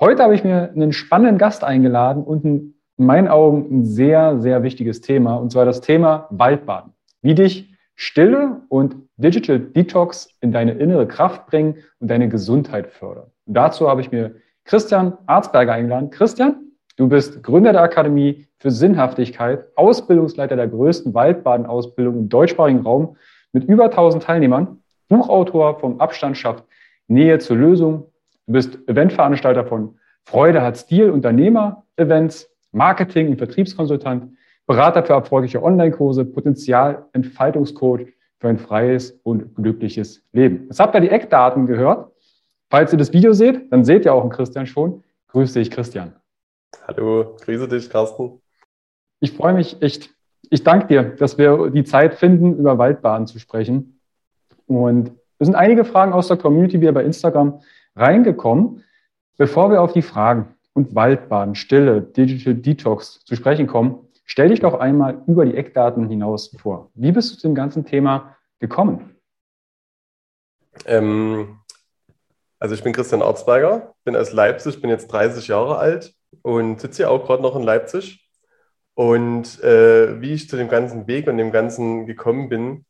Heute habe ich mir einen spannenden Gast eingeladen und ein, in meinen Augen ein sehr, sehr wichtiges Thema, und zwar das Thema Waldbaden. Wie dich Stille und Digital Detox in deine innere Kraft bringen und deine Gesundheit fördern. Und dazu habe ich mir Christian Arzberger eingeladen. Christian, Du bist Gründer der Akademie für Sinnhaftigkeit, Ausbildungsleiter der größten Waldbadenausbildung im deutschsprachigen Raum mit über 1000 Teilnehmern, Buchautor vom Abstand schafft Nähe zur Lösung. Du bist Eventveranstalter von Freude hat Stil, Unternehmer-Events, Marketing- und Vertriebskonsultant, Berater für erfolgreiche Online-Kurse, Potenzialentfaltungscoach für ein freies und glückliches Leben. Jetzt habt ihr die Eckdaten gehört. Falls ihr das Video seht, dann seht ihr auch einen Christian schon. Grüß dich, Christian. Hallo, grüße dich, Carsten. Ich freue mich echt. Ich danke dir, dass wir die Zeit finden, über Waldbaden zu sprechen. Und es sind einige Fragen aus der Community wieder bei Instagram reingekommen. Bevor wir auf die Fragen und Waldbaden, Stille, Digital Detox zu sprechen kommen, stell dich doch einmal über die Eckdaten hinaus vor. Wie bist du zu dem ganzen Thema gekommen? Ähm, also ich bin Christian Arzberger, bin aus Leipzig, bin jetzt 30 Jahre alt und sitze hier auch gerade noch in Leipzig. Und äh, wie ich zu dem ganzen Weg und dem Ganzen gekommen bin,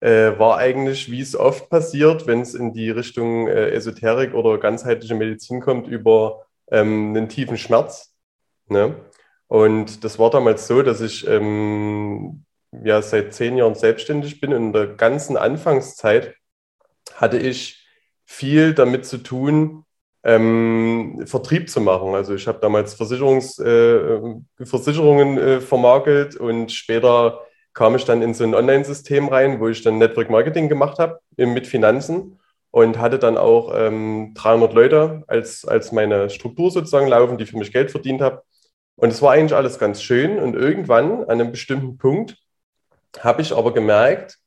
äh, war eigentlich, wie es oft passiert, wenn es in die Richtung äh, Esoterik oder ganzheitliche Medizin kommt, über ähm, einen tiefen Schmerz. Ne? Und das war damals so, dass ich ähm, ja seit zehn Jahren selbstständig bin und in der ganzen Anfangszeit hatte ich viel damit zu tun, ähm, Vertrieb zu machen. Also ich habe damals Versicherungs, äh, Versicherungen äh, vermakelt und später kam ich dann in so ein Online-System rein, wo ich dann Network Marketing gemacht habe mit Finanzen und hatte dann auch ähm, 300 Leute als, als meine Struktur sozusagen laufen, die für mich Geld verdient haben. Und es war eigentlich alles ganz schön. Und irgendwann, an einem bestimmten Punkt, habe ich aber gemerkt,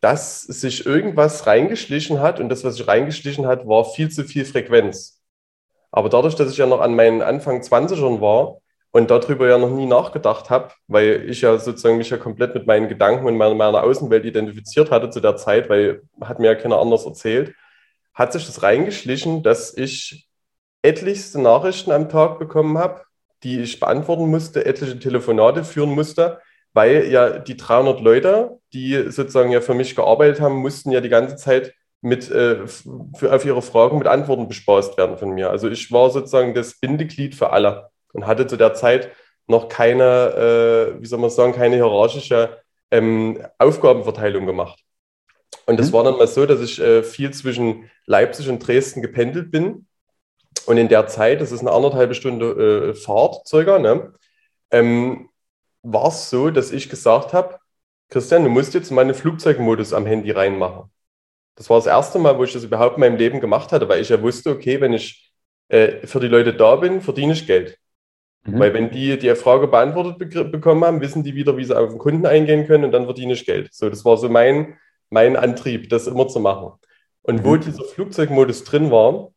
dass sich irgendwas reingeschlichen hat und das, was sich reingeschlichen hat, war viel zu viel Frequenz. Aber dadurch, dass ich ja noch an meinen Anfang 20ern war und darüber ja noch nie nachgedacht habe, weil ich ja sozusagen mich ja komplett mit meinen Gedanken und meiner, meiner Außenwelt identifiziert hatte zu der Zeit, weil hat mir ja keiner anders erzählt, hat sich das reingeschlichen, dass ich etlichste Nachrichten am Tag bekommen habe, die ich beantworten musste, etliche Telefonate führen musste, weil ja die 300 Leute, die sozusagen ja für mich gearbeitet haben, mussten ja die ganze Zeit mit, äh, für, auf ihre Fragen mit Antworten bespaßt werden von mir. Also ich war sozusagen das Bindeglied für alle und hatte zu der Zeit noch keine, äh, wie soll man sagen, keine hierarchische ähm, Aufgabenverteilung gemacht. Und das mhm. war dann mal so, dass ich äh, viel zwischen Leipzig und Dresden gependelt bin. Und in der Zeit, das ist eine anderthalbe Stunde äh, Fahrt circa, ne, ähm, war es so, dass ich gesagt habe, Christian, du musst jetzt mal einen Flugzeugmodus am Handy reinmachen. Das war das erste Mal, wo ich das überhaupt in meinem Leben gemacht hatte, weil ich ja wusste, okay, wenn ich äh, für die Leute da bin, verdiene ich Geld. Mhm. Weil wenn die die Frage beantwortet be bekommen haben, wissen die wieder, wie sie auf den Kunden eingehen können und dann verdiene ich Geld. So, das war so mein, mein Antrieb, das immer zu machen. Und mhm. wo dieser Flugzeugmodus drin war,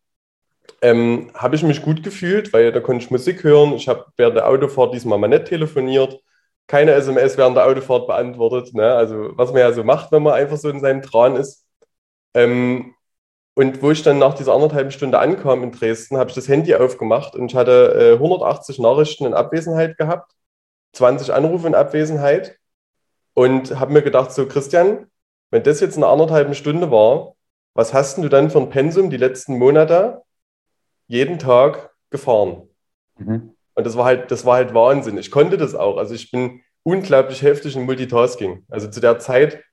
ähm, habe ich mich gut gefühlt, weil da konnte ich Musik hören. Ich habe während der Autofahrt diesmal mal nicht telefoniert, keine SMS während der Autofahrt beantwortet. Ne? Also was man ja so macht, wenn man einfach so in seinem Tran ist. Ähm, und wo ich dann nach dieser anderthalben Stunde ankam in Dresden, habe ich das Handy aufgemacht und ich hatte äh, 180 Nachrichten in Abwesenheit gehabt, 20 Anrufe in Abwesenheit und habe mir gedacht, so Christian, wenn das jetzt eine anderthalbe Stunde war, was hast du dann für ein Pensum die letzten Monate jeden Tag gefahren? Mhm. Und das war halt, das war halt Wahnsinn. Ich konnte das auch. Also ich bin unglaublich heftig in Multitasking. Also zu der Zeit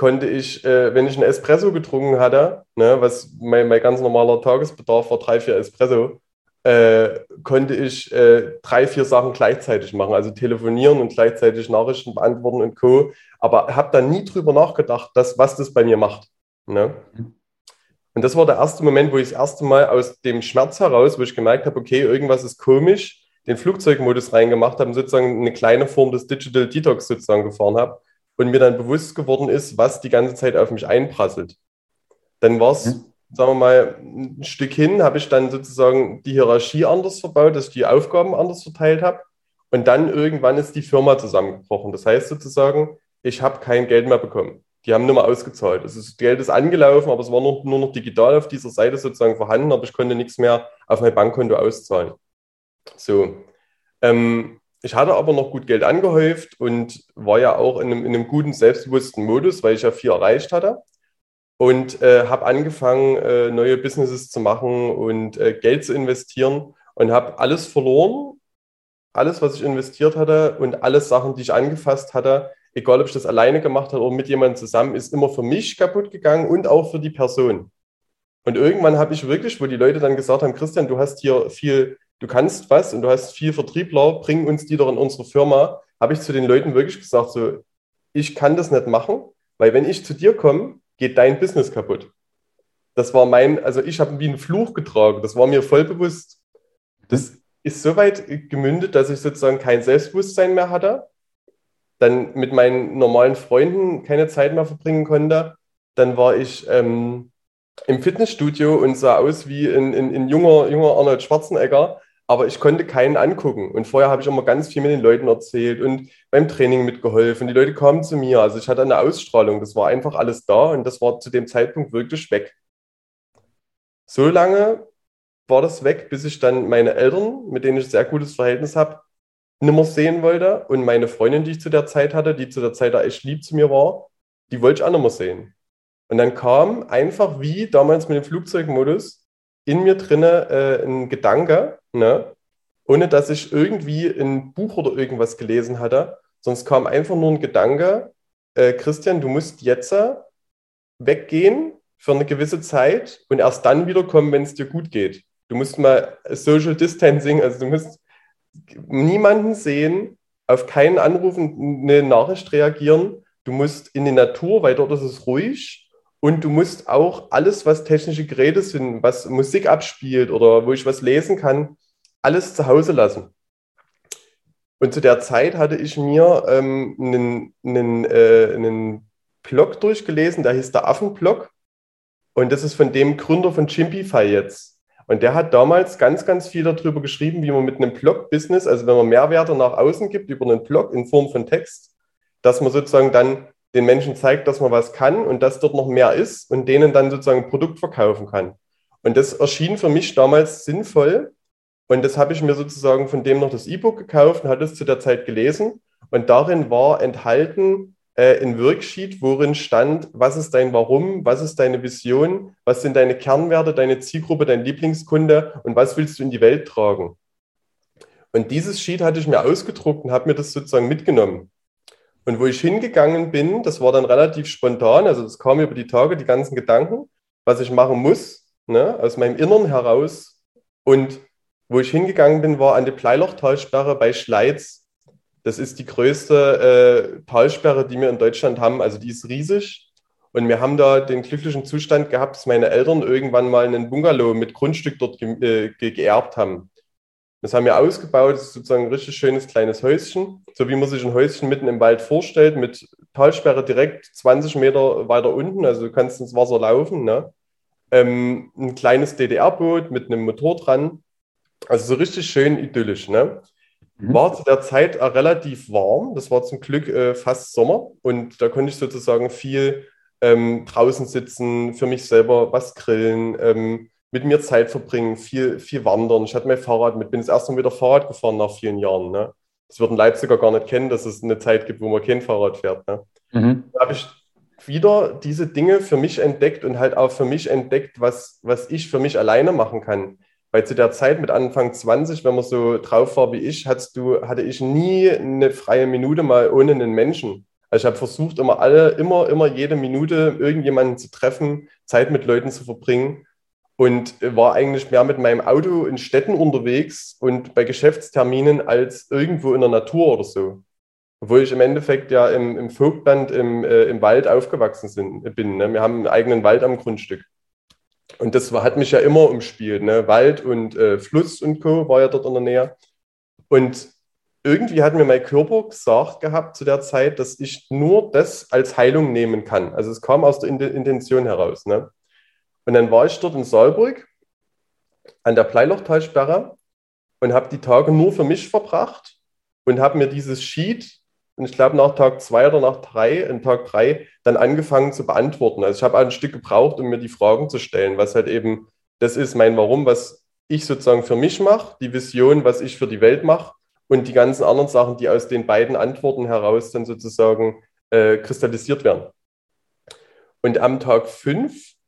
konnte ich, äh, wenn ich einen Espresso getrunken hatte, ne, was mein, mein ganz normaler Tagesbedarf war, drei, vier Espresso, äh, konnte ich äh, drei, vier Sachen gleichzeitig machen. Also telefonieren und gleichzeitig Nachrichten beantworten und Co. Aber habe da nie drüber nachgedacht, dass, was das bei mir macht. Ne? Und das war der erste Moment, wo ich das erste Mal aus dem Schmerz heraus, wo ich gemerkt habe, okay, irgendwas ist komisch, den Flugzeugmodus reingemacht habe und sozusagen eine kleine Form des Digital Detox sozusagen gefahren habe und mir dann bewusst geworden ist, was die ganze Zeit auf mich einprasselt. Dann war es, mhm. sagen wir mal, ein Stück hin, habe ich dann sozusagen die Hierarchie anders verbaut, dass ich die Aufgaben anders verteilt habe. Und dann irgendwann ist die Firma zusammengebrochen. Das heißt sozusagen, ich habe kein Geld mehr bekommen. Die haben nur mal ausgezahlt. Also das Geld ist angelaufen, aber es war nur, nur noch digital auf dieser Seite sozusagen vorhanden, aber ich konnte nichts mehr auf mein Bankkonto auszahlen. So. Ähm, ich hatte aber noch gut Geld angehäuft und war ja auch in einem, in einem guten, selbstbewussten Modus, weil ich ja viel erreicht hatte. Und äh, habe angefangen, äh, neue Businesses zu machen und äh, Geld zu investieren und habe alles verloren, alles, was ich investiert hatte und alle Sachen, die ich angefasst hatte, egal ob ich das alleine gemacht habe oder mit jemandem zusammen, ist immer für mich kaputt gegangen und auch für die Person. Und irgendwann habe ich wirklich, wo die Leute dann gesagt haben, Christian, du hast hier viel, du kannst was und du hast viel Vertriebler, bring uns die doch in unsere Firma, habe ich zu den Leuten wirklich gesagt, so, ich kann das nicht machen, weil wenn ich zu dir komme, geht dein Business kaputt. Das war mein, also ich habe wie einen Fluch getragen, das war mir voll bewusst. Das ist so weit gemündet, dass ich sozusagen kein Selbstbewusstsein mehr hatte, dann mit meinen normalen Freunden keine Zeit mehr verbringen konnte. Dann war ich ähm, im Fitnessstudio und sah aus wie ein, ein, ein junger, junger Arnold Schwarzenegger, aber ich konnte keinen angucken. Und vorher habe ich immer ganz viel mit den Leuten erzählt und beim Training mitgeholfen. Die Leute kamen zu mir. Also ich hatte eine Ausstrahlung. Das war einfach alles da und das war zu dem Zeitpunkt wirklich weg. So lange war das weg, bis ich dann meine Eltern, mit denen ich ein sehr gutes Verhältnis habe, nimmer sehen wollte. Und meine Freundin, die ich zu der Zeit hatte, die zu der Zeit da echt lieb zu mir war, die wollte ich auch nicht mehr sehen. Und dann kam einfach wie damals mit dem Flugzeugmodus in mir drinne äh, ein Gedanke, ne? ohne dass ich irgendwie ein Buch oder irgendwas gelesen hatte, sonst kam einfach nur ein Gedanke, äh, Christian, du musst jetzt weggehen für eine gewisse Zeit und erst dann wiederkommen, wenn es dir gut geht. Du musst mal Social Distancing, also du musst niemanden sehen, auf keinen Anruf eine Nachricht reagieren. Du musst in die Natur, weil dort ist es ruhig. Und du musst auch alles, was technische Geräte sind, was Musik abspielt oder wo ich was lesen kann, alles zu Hause lassen. Und zu der Zeit hatte ich mir ähm, einen, einen, äh, einen Blog durchgelesen, der hieß der Affenblog. Und das ist von dem Gründer von Chimpify jetzt. Und der hat damals ganz, ganz viel darüber geschrieben, wie man mit einem Blog-Business, also wenn man Mehrwerte nach außen gibt über einen Blog in Form von Text, dass man sozusagen dann den Menschen zeigt, dass man was kann und dass dort noch mehr ist und denen dann sozusagen ein Produkt verkaufen kann. Und das erschien für mich damals sinnvoll. Und das habe ich mir sozusagen von dem noch das E-Book gekauft und hatte es zu der Zeit gelesen. Und darin war enthalten, äh, ein Worksheet, worin stand, was ist dein Warum, was ist deine Vision, was sind deine Kernwerte, deine Zielgruppe, dein Lieblingskunde und was willst du in die Welt tragen. Und dieses Sheet hatte ich mir ausgedruckt und habe mir das sozusagen mitgenommen. Und wo ich hingegangen bin, das war dann relativ spontan, also das kam über die Tage, die ganzen Gedanken, was ich machen muss, ne, aus meinem Innern heraus. Und wo ich hingegangen bin, war an die Bleilochtalsperre bei Schleiz das ist die größte äh, Talsperre, die wir in Deutschland haben. Also die ist riesig. Und wir haben da den glücklichen Zustand gehabt, dass meine Eltern irgendwann mal einen Bungalow mit Grundstück dort äh, ge geerbt haben. Das haben wir ausgebaut. Das ist sozusagen ein richtig schönes kleines Häuschen. So wie man sich ein Häuschen mitten im Wald vorstellt, mit Talsperre direkt 20 Meter weiter unten. Also du kannst ins Wasser laufen. Ne? ähm, ein kleines DDR-Boot mit einem Motor dran. Also so richtig schön idyllisch. Ne? Mhm. War zu der Zeit relativ warm. Das war zum Glück äh, fast Sommer und da konnte ich sozusagen viel ähm, draußen sitzen, für mich selber was grillen, ähm, mit mir Zeit verbringen, viel, viel wandern. Ich hatte mein Fahrrad mit, bin das erste Mal wieder Fahrrad gefahren nach vielen Jahren. Ne? Das würden Leipziger gar nicht kennen, dass es eine Zeit gibt, wo man kein Fahrrad fährt. Ne? Mhm. Da habe ich wieder diese Dinge für mich entdeckt und halt auch für mich entdeckt, was, was ich für mich alleine machen kann. Weil zu der Zeit mit Anfang 20, wenn man so drauf war wie ich, hattest du, hatte ich nie eine freie Minute mal ohne einen Menschen. Also ich habe versucht, immer alle, immer, immer jede Minute irgendjemanden zu treffen, Zeit mit Leuten zu verbringen und war eigentlich mehr mit meinem Auto in Städten unterwegs und bei Geschäftsterminen als irgendwo in der Natur oder so. Obwohl ich im Endeffekt ja im, im Vogtland im, äh, im Wald aufgewachsen sind, bin. Ne? Wir haben einen eigenen Wald am Grundstück. Und das hat mich ja immer umspielt. Ne? Wald und äh, Fluss und Co. war ja dort in der Nähe. Und irgendwie hat mir mein Körper gesagt gehabt zu der Zeit, dass ich nur das als Heilung nehmen kann. Also es kam aus der Intention heraus. Ne? Und dann war ich dort in Saalburg an der Bleilochtalsperre und habe die Tage nur für mich verbracht und habe mir dieses Sheet, und ich glaube nach Tag zwei oder nach drei, in Tag drei, dann angefangen zu beantworten. Also ich habe ein Stück gebraucht, um mir die Fragen zu stellen, was halt eben, das ist mein Warum, was ich sozusagen für mich mache, die Vision, was ich für die Welt mache und die ganzen anderen Sachen, die aus den beiden Antworten heraus dann sozusagen äh, kristallisiert werden. Und am Tag fünf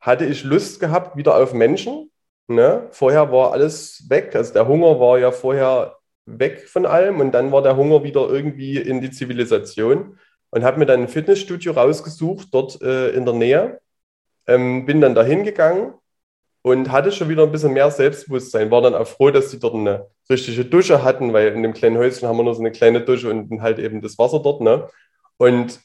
hatte ich Lust gehabt wieder auf Menschen. Ne? Vorher war alles weg, also der Hunger war ja vorher weg von allem und dann war der Hunger wieder irgendwie in die Zivilisation und habe mir dann ein Fitnessstudio rausgesucht, dort äh, in der Nähe. Ähm, bin dann dahin gegangen und hatte schon wieder ein bisschen mehr Selbstbewusstsein. War dann auch froh, dass sie dort eine richtige Dusche hatten, weil in dem kleinen Häuschen haben wir nur so eine kleine Dusche und halt eben das Wasser dort. Ne? Und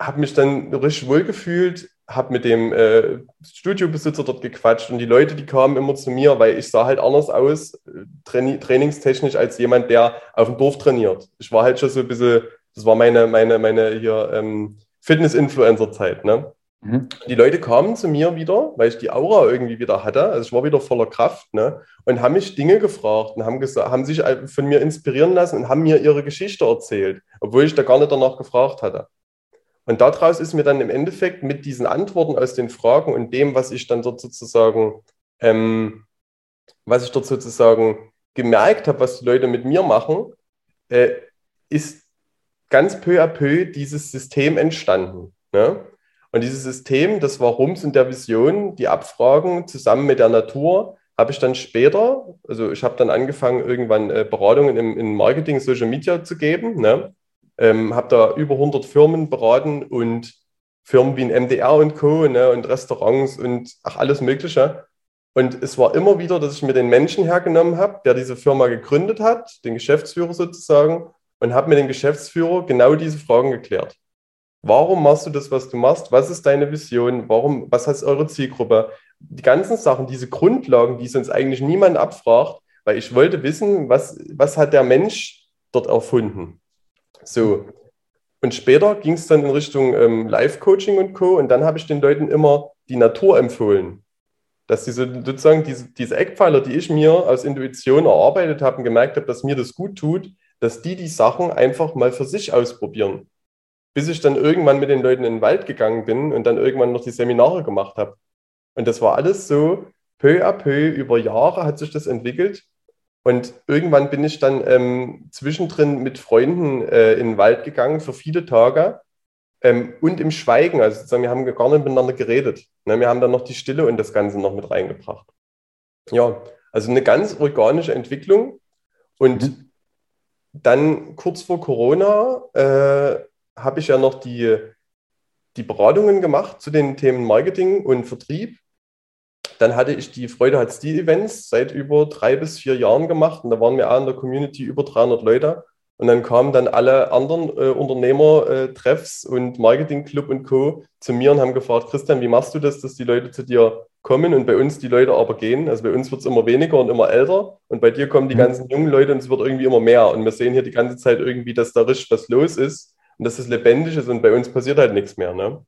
habe mich dann richtig wohl gefühlt, habe mit dem äh, Studiobesitzer dort gequatscht und die Leute, die kamen immer zu mir, weil ich sah halt anders aus, traini trainingstechnisch, als jemand, der auf dem Dorf trainiert. Ich war halt schon so ein bisschen, das war meine, meine, meine hier ähm, Fitness-Influencer-Zeit, ne? Mhm. Die Leute kamen zu mir wieder, weil ich die Aura irgendwie wieder hatte. Also ich war wieder voller Kraft, ne? Und haben mich Dinge gefragt und haben, gesagt, haben sich von mir inspirieren lassen und haben mir ihre Geschichte erzählt, obwohl ich da gar nicht danach gefragt hatte. Und daraus ist mir dann im Endeffekt mit diesen Antworten aus den Fragen und dem, was ich dann dort sozusagen, ähm, was ich dort sozusagen gemerkt habe, was die Leute mit mir machen, äh, ist ganz peu à peu dieses System entstanden. Ne? Und dieses System des Warums und der Vision, die Abfragen zusammen mit der Natur, habe ich dann später, also ich habe dann angefangen, irgendwann äh, Beratungen im, im Marketing, Social Media zu geben. Ne? Ähm, habe da über 100 Firmen beraten und Firmen wie ein MDR und Co. Ne, und Restaurants und ach, alles Mögliche. Und es war immer wieder, dass ich mir den Menschen hergenommen habe, der diese Firma gegründet hat, den Geschäftsführer sozusagen, und habe mit dem Geschäftsführer genau diese Fragen geklärt. Warum machst du das, was du machst? Was ist deine Vision? Warum, was heißt eure Zielgruppe? Die ganzen Sachen, diese Grundlagen, die sonst eigentlich niemand abfragt, weil ich wollte wissen, was, was hat der Mensch dort erfunden? So. Und später ging es dann in Richtung ähm, Live-Coaching und Co. Und dann habe ich den Leuten immer die Natur empfohlen. Dass diese sozusagen diese, diese Eckpfeiler, die ich mir aus Intuition erarbeitet habe und gemerkt habe, dass mir das gut tut, dass die die Sachen einfach mal für sich ausprobieren. Bis ich dann irgendwann mit den Leuten in den Wald gegangen bin und dann irgendwann noch die Seminare gemacht habe. Und das war alles so peu à peu, über Jahre hat sich das entwickelt. Und irgendwann bin ich dann ähm, zwischendrin mit Freunden äh, in den Wald gegangen für viele Tage ähm, und im Schweigen. Also sozusagen, wir haben gar nicht miteinander geredet. Ne? Wir haben dann noch die Stille und das Ganze noch mit reingebracht. Ja, also eine ganz organische Entwicklung. Und mhm. dann kurz vor Corona äh, habe ich ja noch die, die Beratungen gemacht zu den Themen Marketing und Vertrieb. Dann hatte ich die Freude hat Stil-Events seit über drei bis vier Jahren gemacht und da waren wir auch in der Community über 300 Leute. Und dann kamen dann alle anderen äh, Unternehmer-Treffs äh, und Marketing-Club und Co. zu mir und haben gefragt, Christian, wie machst du das, dass die Leute zu dir kommen und bei uns die Leute aber gehen? Also bei uns wird es immer weniger und immer älter und bei dir kommen die mhm. ganzen jungen Leute und es wird irgendwie immer mehr. Und wir sehen hier die ganze Zeit irgendwie, dass da richtig was los ist und dass es lebendig ist und bei uns passiert halt nichts mehr. Ne?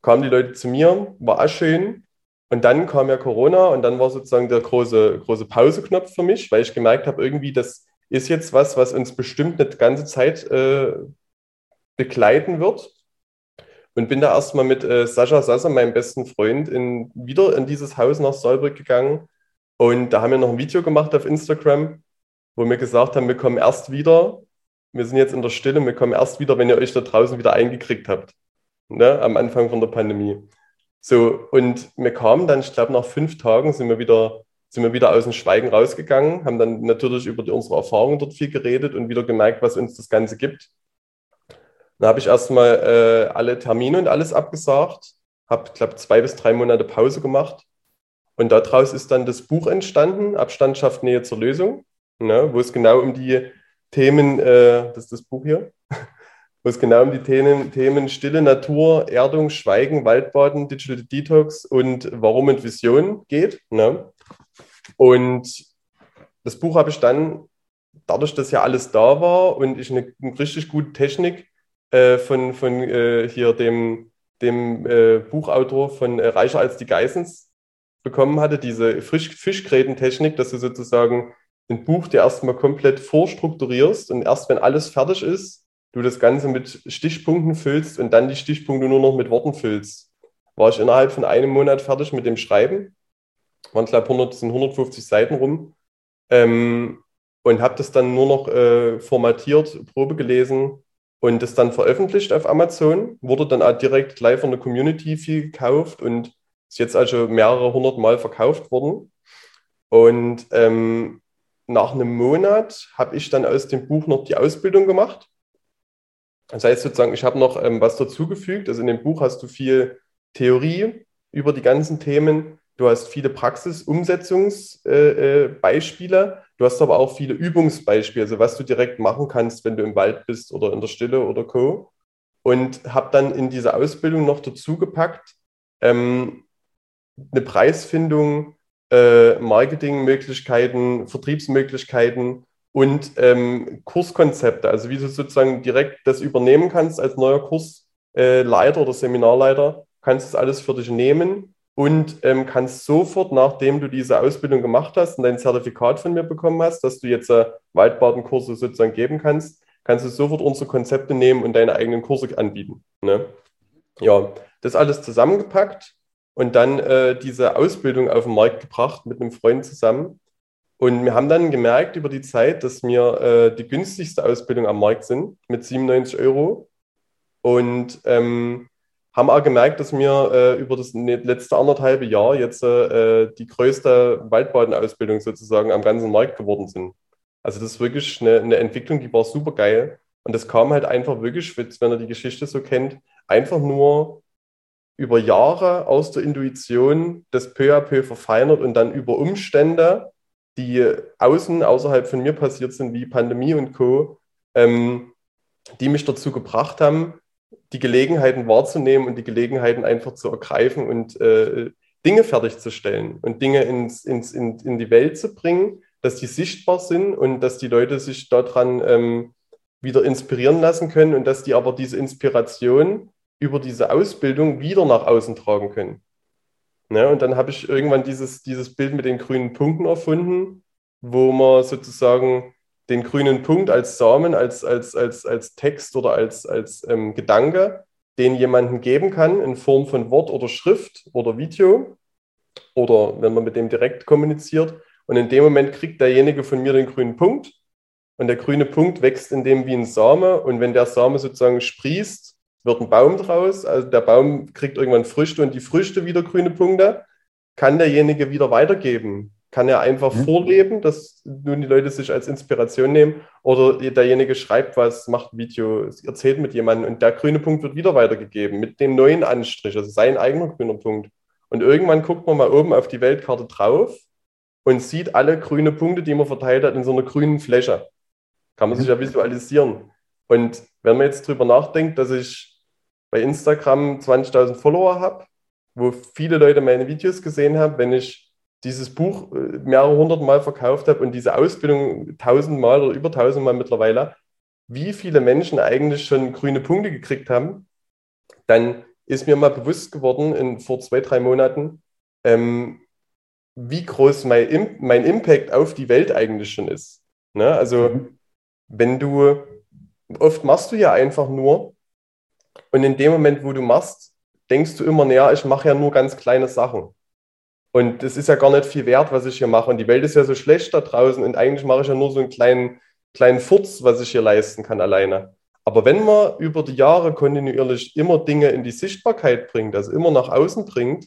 Kamen die Leute zu mir, war auch schön Und dann kam ja Corona und dann war sozusagen der große, große Pauseknopf für mich, weil ich gemerkt habe, irgendwie, das ist jetzt was, was uns bestimmt eine ganze Zeit äh, begleiten wird. Und bin da erstmal mit äh, Sascha Sasser, meinem besten Freund, in, wieder in dieses Haus nach Saalbrück gegangen. Und da haben wir noch ein Video gemacht auf Instagram, wo wir gesagt haben, wir kommen erst wieder, wir sind jetzt in der Stille, wir kommen erst wieder, wenn ihr euch da draußen wieder eingekriegt habt. Ne, am Anfang von der Pandemie. So, und wir kamen dann, ich glaube, nach fünf Tagen sind wir wieder, sind wir wieder aus dem Schweigen rausgegangen, haben dann natürlich über die, unsere Erfahrungen dort viel geredet und wieder gemerkt, was uns das Ganze gibt. Dann habe ich erstmal äh, alle Termine und alles abgesagt, habe, glaube zwei bis drei Monate Pause gemacht. Und daraus ist dann das Buch entstanden, Abstand schafft Nähe zur Lösung, ne, wo es genau um die Themen, äh, das ist das Buch hier, wo es genau um die Themen, Themen Stille Natur, Erdung, Schweigen, Waldbaden, Digital Detox und Warum und Vision geht. Ne? Und das Buch habe ich dann, dadurch, dass ja alles da war und ich eine, eine richtig gute Technik äh, von, von äh, hier dem, dem äh, Buchautor von äh, Reicher als die Geissens bekommen hatte, diese Fisch Fischgrätentechnik, dass du sozusagen ein Buch dir erstmal komplett vorstrukturierst und erst wenn alles fertig ist, du das Ganze mit Stichpunkten füllst und dann die Stichpunkte nur noch mit Worten füllst. War ich innerhalb von einem Monat fertig mit dem Schreiben. Waren, glaube ich, 100, sind 150 Seiten rum. Ähm, und habe das dann nur noch äh, formatiert, Probe gelesen und das dann veröffentlicht auf Amazon. Wurde dann auch direkt gleich von der Community viel gekauft und ist jetzt also mehrere hundert Mal verkauft worden. Und ähm, nach einem Monat habe ich dann aus dem Buch noch die Ausbildung gemacht das heißt sozusagen, ich habe noch ähm, was dazugefügt. Also in dem Buch hast du viel Theorie über die ganzen Themen. Du hast viele Praxis-Umsetzungsbeispiele. Äh, äh du hast aber auch viele Übungsbeispiele, also was du direkt machen kannst, wenn du im Wald bist oder in der Stille oder Co. Und habe dann in diese Ausbildung noch dazugepackt ähm, eine Preisfindung, äh, Marketingmöglichkeiten, Vertriebsmöglichkeiten und ähm, Kurskonzepte, also wie du sozusagen direkt das übernehmen kannst als neuer Kursleiter äh, oder Seminarleiter, kannst du das alles für dich nehmen und ähm, kannst sofort, nachdem du diese Ausbildung gemacht hast und dein Zertifikat von mir bekommen hast, dass du jetzt äh, Waldbadenkurse sozusagen geben kannst, kannst du sofort unsere Konzepte nehmen und deine eigenen Kurse anbieten. Ne? Ja, das alles zusammengepackt und dann äh, diese Ausbildung auf den Markt gebracht mit einem Freund zusammen. Und wir haben dann gemerkt über die Zeit, dass wir äh, die günstigste Ausbildung am Markt sind mit 97 Euro. Und ähm, haben auch gemerkt, dass wir äh, über das ne, letzte anderthalbe Jahr jetzt äh, die größte Waldbadenausbildung sozusagen am ganzen Markt geworden sind. Also das ist wirklich eine, eine Entwicklung, die war super geil. Und das kam halt einfach wirklich, wenn ihr die Geschichte so kennt, einfach nur über Jahre aus der Intuition das peu à peu verfeinert und dann über Umstände die außen, außerhalb von mir passiert sind, wie Pandemie und Co., ähm, die mich dazu gebracht haben, die Gelegenheiten wahrzunehmen und die Gelegenheiten einfach zu ergreifen und äh, Dinge fertigzustellen und Dinge ins, ins, in, in die Welt zu bringen, dass die sichtbar sind und dass die Leute sich daran ähm, wieder inspirieren lassen können und dass die aber diese Inspiration über diese Ausbildung wieder nach außen tragen können. Ne? Und dann habe ich irgendwann dieses, dieses Bild mit den grünen Punkten erfunden, wo man sozusagen den grünen Punkt als Samen, als, als, als, als Text oder als, als ähm, Gedanke, den jemandem geben kann in Form von Wort oder Schrift oder Video oder wenn man mit dem direkt kommuniziert. Und in dem Moment kriegt derjenige von mir den grünen Punkt und der grüne Punkt wächst in dem wie ein Same und wenn der Same sozusagen sprießt, wird ein Baum draus, also der Baum kriegt irgendwann Früchte und die Früchte wieder grüne Punkte, kann derjenige wieder weitergeben. Kann er einfach mhm. vorleben, dass nun die Leute sich als Inspiration nehmen oder derjenige schreibt was, macht ein Video, erzählt mit jemandem und der grüne Punkt wird wieder weitergegeben mit dem neuen Anstrich, also sein eigener grüner Punkt. Und irgendwann guckt man mal oben auf die Weltkarte drauf und sieht alle grüne Punkte, die man verteilt hat, in so einer grünen Fläche. Kann man sich mhm. ja visualisieren. Und wenn man jetzt drüber nachdenkt, dass ich bei Instagram 20.000 Follower habe, wo viele Leute meine Videos gesehen haben, wenn ich dieses Buch äh, mehrere hundert Mal verkauft habe und diese Ausbildung tausendmal oder über tausendmal mittlerweile, wie viele Menschen eigentlich schon grüne Punkte gekriegt haben, dann ist mir mal bewusst geworden in, vor zwei, drei Monaten, ähm, wie groß mein, mein Impact auf die Welt eigentlich schon ist. Ne? Also, mhm. wenn du, oft machst du ja einfach nur und in dem Moment, wo du machst, denkst du immer, naja, ich mache ja nur ganz kleine Sachen. Und das ist ja gar nicht viel wert, was ich hier mache. Und die Welt ist ja so schlecht da draußen und eigentlich mache ich ja nur so einen kleinen, kleinen Furz, was ich hier leisten kann alleine. Aber wenn man über die Jahre kontinuierlich immer Dinge in die Sichtbarkeit bringt, also immer nach außen bringt,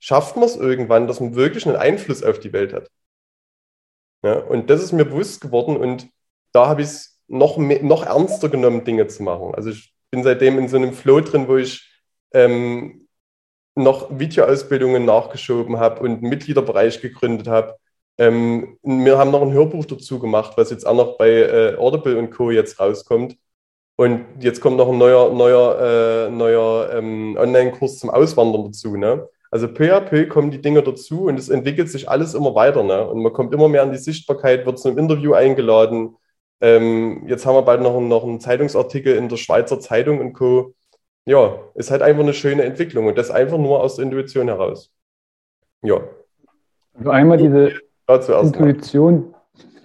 schafft man es irgendwann, dass man wirklich einen Einfluss auf die Welt hat. Ja, und das ist mir bewusst geworden und da habe ich es noch, noch ernster genommen, Dinge zu machen. Also ich bin seitdem in so einem Flow drin, wo ich ähm, noch Videoausbildungen nachgeschoben habe und einen Mitgliederbereich gegründet habe. Ähm, wir haben noch ein Hörbuch dazu gemacht, was jetzt auch noch bei äh, Audible und Co. jetzt rauskommt. Und jetzt kommt noch ein neuer, neuer, äh, neuer ähm, Online-Kurs zum Auswandern dazu. Ne? Also peu à peu kommen die Dinge dazu und es entwickelt sich alles immer weiter. Ne? Und man kommt immer mehr an die Sichtbarkeit, wird zu einem Interview eingeladen. Ähm, jetzt haben wir bald noch, noch einen Zeitungsartikel in der Schweizer Zeitung und Co. Ja, ist halt einfach eine schöne Entwicklung und das einfach nur aus der Intuition heraus. Ja. Also einmal diese Intuition,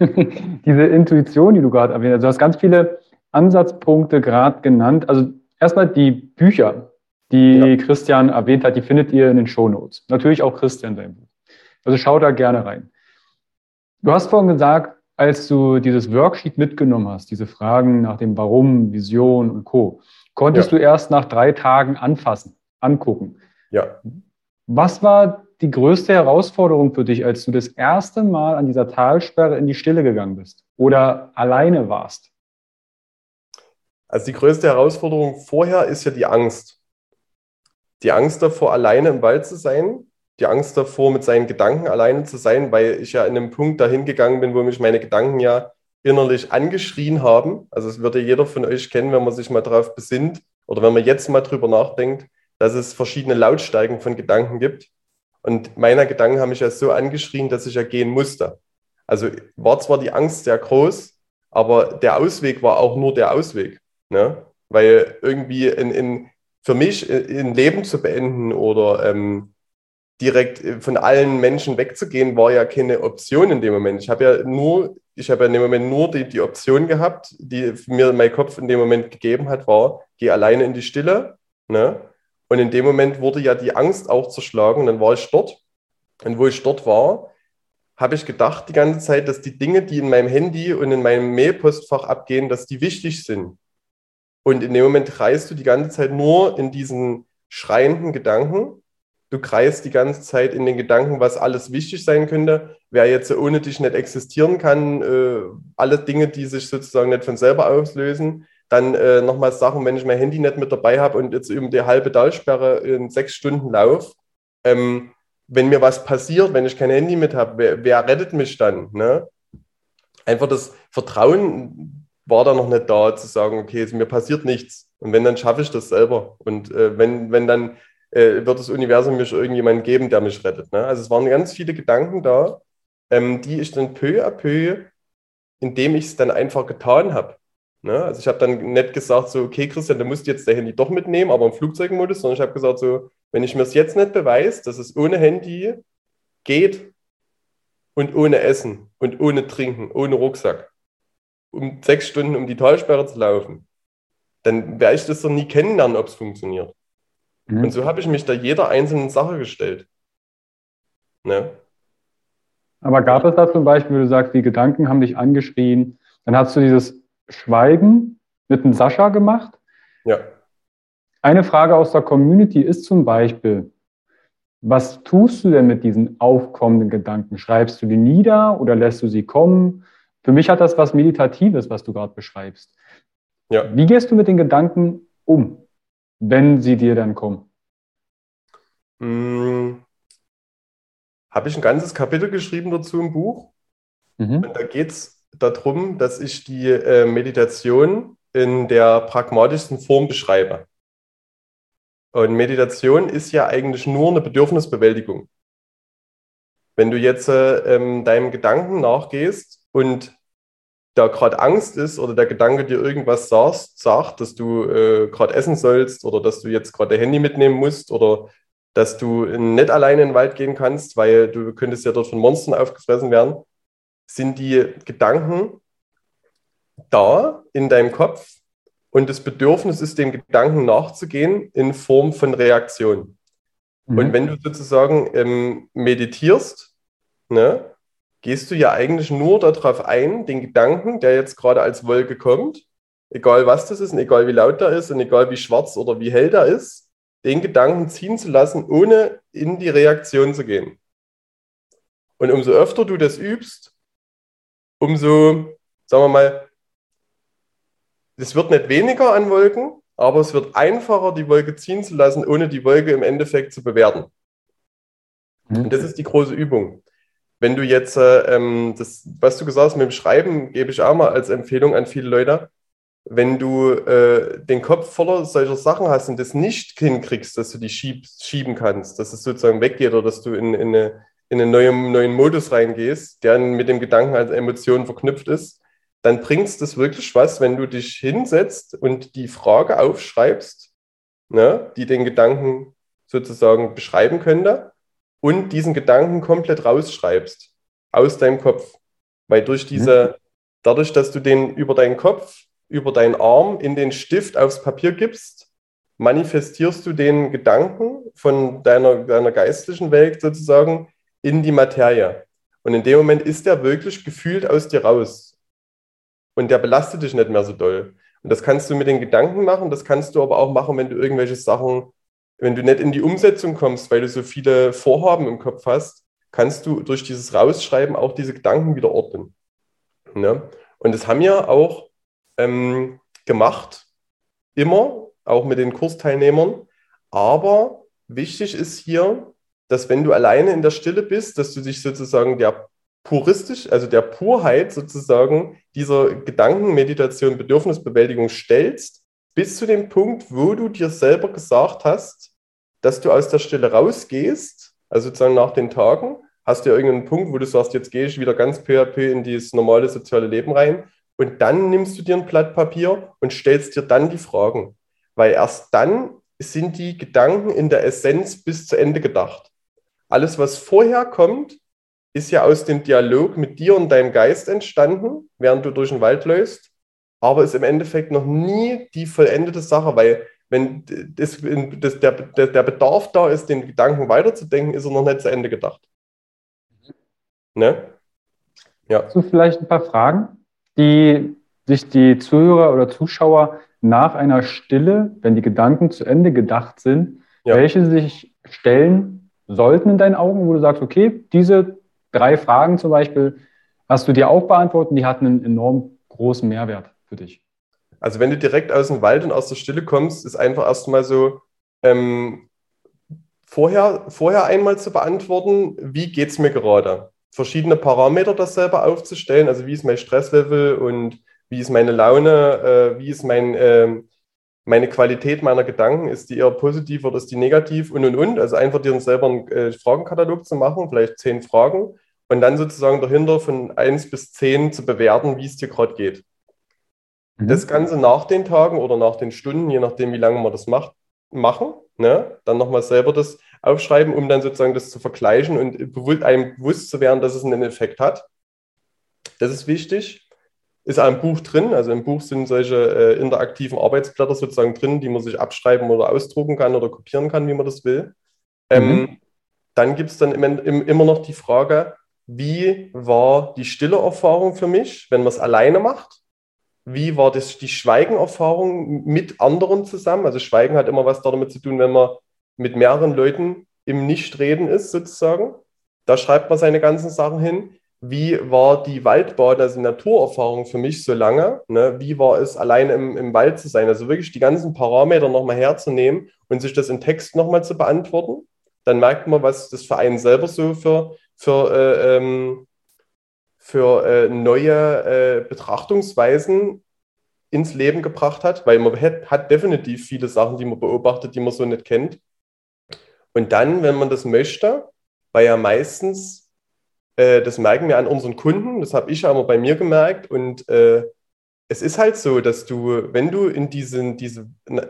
diese Intuition, die du gerade erwähnt hast. Du hast ganz viele Ansatzpunkte gerade genannt. Also erstmal die Bücher, die ja. Christian erwähnt hat, die findet ihr in den Shownotes. Natürlich auch Christian sein Buch. Also schaut da gerne rein. Du hast vorhin gesagt, als du dieses Worksheet mitgenommen hast, diese Fragen nach dem Warum, Vision und Co., konntest ja. du erst nach drei Tagen anfassen, angucken. Ja. Was war die größte Herausforderung für dich, als du das erste Mal an dieser Talsperre in die Stille gegangen bist oder alleine warst? Also die größte Herausforderung vorher ist ja die Angst. Die Angst davor, alleine im Wald zu sein, die Angst davor, mit seinen Gedanken alleine zu sein, weil ich ja in einem Punkt dahin gegangen bin, wo mich meine Gedanken ja innerlich angeschrien haben. Also es würde jeder von euch kennen, wenn man sich mal darauf besinnt oder wenn man jetzt mal drüber nachdenkt, dass es verschiedene Lautstärken von Gedanken gibt. Und meine Gedanken haben mich ja so angeschrien, dass ich ja gehen musste. Also war zwar die Angst sehr groß, aber der Ausweg war auch nur der Ausweg. Ne? Weil irgendwie in, in, für mich ein Leben zu beenden oder ähm, direkt von allen Menschen wegzugehen, war ja keine Option in dem Moment. Ich habe ja nur, ich habe ja in dem Moment nur die, die Option gehabt, die mir mein Kopf in dem Moment gegeben hat, war, geh alleine in die Stille. Ne? Und in dem Moment wurde ja die Angst auch zerschlagen. dann war ich dort. Und wo ich dort war, habe ich gedacht die ganze Zeit, dass die Dinge, die in meinem Handy und in meinem Mailpostfach abgehen, dass die wichtig sind. Und in dem Moment reist du die ganze Zeit nur in diesen schreienden Gedanken du kreist die ganze Zeit in den Gedanken, was alles wichtig sein könnte, wer jetzt ohne dich nicht existieren kann, äh, alle Dinge, die sich sozusagen nicht von selber auslösen. Dann äh, nochmal Sachen, wenn ich mein Handy nicht mit dabei habe und jetzt über die halbe Talsperre in sechs Stunden lauf, ähm, wenn mir was passiert, wenn ich kein Handy mit habe, wer, wer, rettet mich dann? Ne? Einfach das Vertrauen war da noch nicht da, zu sagen, okay, mir passiert nichts. Und wenn, dann schaffe ich das selber. Und äh, wenn, wenn dann äh, wird das Universum mir schon irgendjemanden geben, der mich rettet. Ne? Also es waren ganz viele Gedanken da, ähm, die ich dann peu à peu, indem ich es dann einfach getan habe. Ne? Also ich habe dann nicht gesagt, so, okay, Christian, du musst jetzt dein Handy doch mitnehmen, aber im Flugzeugmodus, sondern ich habe gesagt, so, wenn ich mir es jetzt nicht beweise, dass es ohne Handy geht und ohne Essen und ohne Trinken, ohne Rucksack, um sechs Stunden um die Talsperre zu laufen, dann werde ich das doch nie kennenlernen, ob es funktioniert. Mhm. Und so habe ich mich da jeder einzelnen Sache gestellt. Ne? Aber gab es da zum Beispiel, du sagst, die Gedanken haben dich angeschrien, dann hast du dieses Schweigen mit dem Sascha gemacht? Ja. Eine Frage aus der Community ist zum Beispiel, was tust du denn mit diesen aufkommenden Gedanken? Schreibst du die nieder oder lässt du sie kommen? Für mich hat das was Meditatives, was du gerade beschreibst. Ja. Wie gehst du mit den Gedanken um? Wenn sie dir dann kommen? Hm, Habe ich ein ganzes Kapitel geschrieben dazu im Buch. Mhm. Und da geht es darum, dass ich die äh, Meditation in der pragmatischsten Form beschreibe. Und Meditation ist ja eigentlich nur eine Bedürfnisbewältigung. Wenn du jetzt äh, ähm, deinem Gedanken nachgehst und da gerade Angst ist oder der Gedanke dir irgendwas sagst, sagt, dass du äh, gerade essen sollst oder dass du jetzt gerade dein Handy mitnehmen musst oder dass du nicht alleine in den Wald gehen kannst, weil du könntest ja dort von Monstern aufgefressen werden, sind die Gedanken da in deinem Kopf und das Bedürfnis ist, dem Gedanken nachzugehen in Form von Reaktion. Mhm. Und wenn du sozusagen ähm, meditierst, ne, gehst du ja eigentlich nur darauf ein, den Gedanken, der jetzt gerade als Wolke kommt, egal was das ist und egal wie laut der ist und egal wie schwarz oder wie hell der ist, den Gedanken ziehen zu lassen, ohne in die Reaktion zu gehen. Und umso öfter du das übst, umso, sagen wir mal, es wird nicht weniger an Wolken, aber es wird einfacher, die Wolke ziehen zu lassen, ohne die Wolke im Endeffekt zu bewerten. Mhm. Und das ist die große Übung. Wenn du jetzt, äh, ähm, das, was du gesagt hast mit dem Schreiben, gebe ich auch mal als Empfehlung an viele Leute, wenn du äh, den Kopf voller solcher Sachen hast und das nicht hinkriegst, dass du die schieb, schieben kannst, dass es sozusagen weggeht oder dass du in, in, eine, in einen neuen, neuen Modus reingehst, der mit dem Gedanken als Emotion verknüpft ist, dann bringt es das wirklich was, wenn du dich hinsetzt und die Frage aufschreibst, ne, die den Gedanken sozusagen beschreiben könnte und diesen Gedanken komplett rausschreibst aus deinem Kopf. Weil durch diese, mhm. dadurch, dass du den über deinen Kopf über deinen Arm in den Stift aufs Papier gibst, manifestierst du den Gedanken von deiner, deiner geistlichen Welt sozusagen in die Materie. Und in dem Moment ist der wirklich gefühlt aus dir raus. Und der belastet dich nicht mehr so doll. Und das kannst du mit den Gedanken machen, das kannst du aber auch machen, wenn du irgendwelche Sachen, wenn du nicht in die Umsetzung kommst, weil du so viele Vorhaben im Kopf hast, kannst du durch dieses Rausschreiben auch diese Gedanken wieder ordnen. Ne? Und das haben ja auch ähm, gemacht, immer, auch mit den Kursteilnehmern. Aber wichtig ist hier, dass wenn du alleine in der Stille bist, dass du dich sozusagen der puristisch, also der Purheit sozusagen dieser Gedankenmeditation, Bedürfnisbewältigung stellst, bis zu dem Punkt, wo du dir selber gesagt hast, dass du aus der Stille rausgehst, also sozusagen nach den Tagen, hast du ja irgendeinen Punkt, wo du sagst, jetzt gehe ich wieder ganz peu à peu in dieses normale soziale Leben rein und dann nimmst du dir ein Blatt Papier und stellst dir dann die Fragen. Weil erst dann sind die Gedanken in der Essenz bis zu Ende gedacht. Alles, was vorher kommt, ist ja aus dem Dialog mit dir und deinem Geist entstanden, während du durch den Wald läufst, aber ist im Endeffekt noch nie die vollendete Sache, weil wenn das, das, der, der Bedarf da ist, den Gedanken weiterzudenken, ist er noch nicht zu Ende gedacht. Ne? Ja. Hast du vielleicht ein paar Fragen? die sich die Zuhörer oder Zuschauer nach einer Stille, wenn die Gedanken zu Ende gedacht sind, ja. welche sich stellen sollten in deinen Augen, wo du sagst, okay, diese drei Fragen zum Beispiel hast du dir auch beantwortet die hatten einen enorm großen Mehrwert für dich. Also wenn du direkt aus dem Wald und aus der Stille kommst, ist einfach erstmal so, ähm, vorher, vorher einmal zu beantworten, wie geht es mir gerade? verschiedene Parameter das selber aufzustellen. Also wie ist mein Stresslevel und wie ist meine Laune, äh, wie ist mein, äh, meine Qualität meiner Gedanken, ist die eher positiv oder ist die negativ und und und. Also einfach dir selber einen äh, Fragenkatalog zu machen, vielleicht zehn Fragen und dann sozusagen dahinter von eins bis zehn zu bewerten, wie es dir gerade geht. Mhm. Das Ganze nach den Tagen oder nach den Stunden, je nachdem, wie lange man das macht, machen. Ne? Dann nochmal selber das aufschreiben, um dann sozusagen das zu vergleichen und einem bewusst zu werden, dass es einen Effekt hat. Das ist wichtig. Ist auch im Buch drin. Also im Buch sind solche äh, interaktiven Arbeitsblätter sozusagen drin, die man sich abschreiben oder ausdrucken kann oder kopieren kann, wie man das will. Ähm, mhm. Dann gibt es dann im, im, immer noch die Frage, wie war die stille Erfahrung für mich, wenn man es alleine macht? Wie war das die Schweigenerfahrung mit anderen zusammen? Also Schweigen hat immer was damit zu tun, wenn man mit mehreren Leuten im Nichtreden ist, sozusagen. Da schreibt man seine ganzen Sachen hin. Wie war die Waldbahn, also Naturerfahrung für mich so lange? Ne? Wie war es, allein im, im Wald zu sein? Also wirklich die ganzen Parameter nochmal herzunehmen und sich das in Text nochmal zu beantworten. Dann merkt man, was das für einen selber so für, für, äh, ähm, für äh, neue äh, Betrachtungsweisen ins Leben gebracht hat, weil man hat, hat definitiv viele Sachen, die man beobachtet, die man so nicht kennt. Und dann, wenn man das möchte, weil ja meistens, äh, das merken wir an unseren Kunden, das habe ich ja immer bei mir gemerkt und äh, es ist halt so, dass du, wenn du in diesen, diese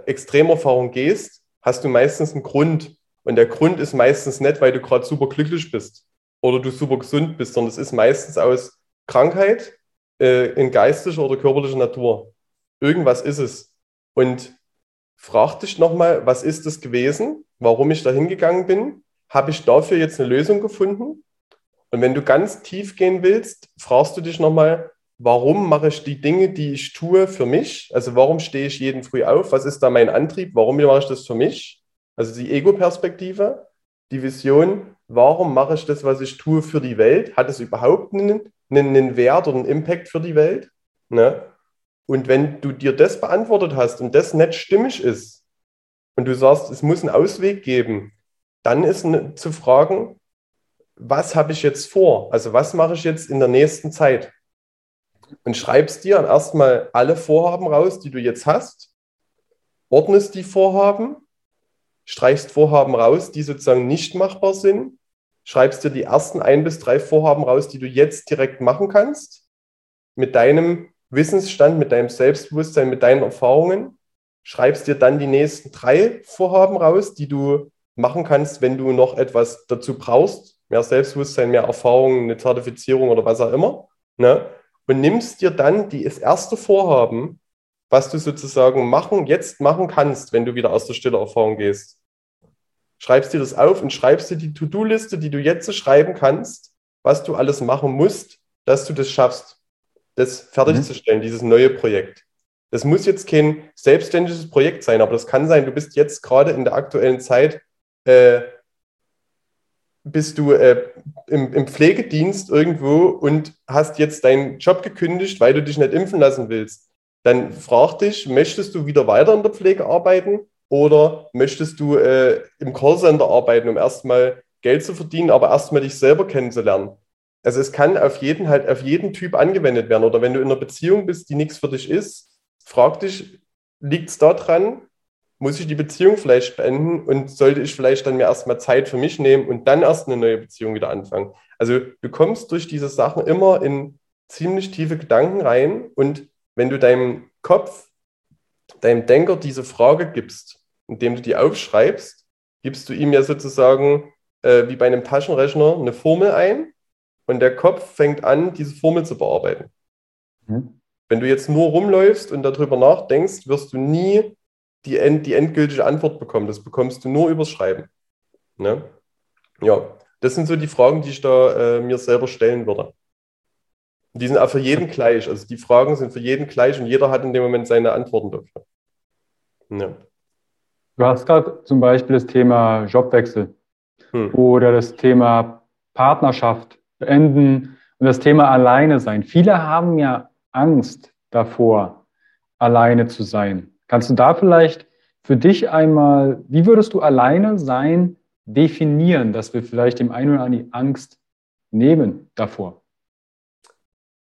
Extremerfahrung gehst, hast du meistens einen Grund. Und der Grund ist meistens nicht, weil du gerade super glücklich bist oder du super gesund bist, sondern es ist meistens aus Krankheit äh, in geistischer oder körperlicher Natur. Irgendwas ist es. Und frag dich nochmal, was ist es gewesen? Warum ich da hingegangen bin? Habe ich dafür jetzt eine Lösung gefunden? Und wenn du ganz tief gehen willst, fragst du dich nochmal, warum mache ich die Dinge, die ich tue, für mich? Also warum stehe ich jeden früh auf? Was ist da mein Antrieb? Warum mache ich das für mich? Also die Ego-Perspektive, die Vision, warum mache ich das, was ich tue, für die Welt? Hat es überhaupt einen, einen Wert oder einen Impact für die Welt? Ne? Und wenn du dir das beantwortet hast und das nicht stimmig ist und du sagst, es muss einen Ausweg geben, dann ist zu fragen, was habe ich jetzt vor? Also was mache ich jetzt in der nächsten Zeit? Und schreibst dir erstmal alle Vorhaben raus, die du jetzt hast, ordnest die Vorhaben, streichst Vorhaben raus, die sozusagen nicht machbar sind, schreibst dir die ersten ein bis drei Vorhaben raus, die du jetzt direkt machen kannst, mit deinem Wissensstand, mit deinem Selbstbewusstsein, mit deinen Erfahrungen, schreibst dir dann die nächsten drei Vorhaben raus, die du machen kannst, wenn du noch etwas dazu brauchst, mehr Selbstbewusstsein, mehr Erfahrung, eine Zertifizierung oder was auch immer, ne? und nimmst dir dann die, das erste Vorhaben, was du sozusagen machen, jetzt machen kannst, wenn du wieder aus der stille Erfahrung gehst. Schreibst dir das auf und schreibst dir die To-Do-Liste, die du jetzt schreiben kannst, was du alles machen musst, dass du das schaffst das fertigzustellen, mhm. dieses neue Projekt. Das muss jetzt kein selbstständiges Projekt sein, aber das kann sein, du bist jetzt gerade in der aktuellen Zeit, äh, bist du äh, im, im, Pflegedienst irgendwo und hast jetzt deinen Job gekündigt, weil du dich nicht impfen lassen willst. Dann frag dich, möchtest du wieder weiter in der Pflege arbeiten oder möchtest du äh, im Callcenter arbeiten, um erstmal Geld zu verdienen, aber erstmal dich selber kennenzulernen? Also es kann auf jeden halt auf jeden Typ angewendet werden. Oder wenn du in einer Beziehung bist, die nichts für dich ist, frag dich, liegt es daran, muss ich die Beziehung vielleicht beenden und sollte ich vielleicht dann mir erstmal Zeit für mich nehmen und dann erst eine neue Beziehung wieder anfangen. Also du kommst durch diese Sachen immer in ziemlich tiefe Gedanken rein und wenn du deinem Kopf, deinem Denker diese Frage gibst, indem du die aufschreibst, gibst du ihm ja sozusagen äh, wie bei einem Taschenrechner eine Formel ein und der Kopf fängt an, diese Formel zu bearbeiten. Mhm. Wenn du jetzt nur rumläufst und darüber nachdenkst, wirst du nie die, end, die endgültige Antwort bekommen. Das bekommst du nur übers Schreiben. Ne? Ja, das sind so die Fragen, die ich da äh, mir selber stellen würde. Und die sind auch für jeden gleich. Also die Fragen sind für jeden gleich und jeder hat in dem Moment seine Antworten dafür. Ja. Du hast gerade zum Beispiel das Thema Jobwechsel hm. oder das Thema Partnerschaft beenden und das Thema alleine sein. Viele haben ja Angst davor, alleine zu sein. Kannst du da vielleicht für dich einmal, wie würdest du alleine sein definieren, dass wir vielleicht dem einen oder anderen die Angst nehmen davor?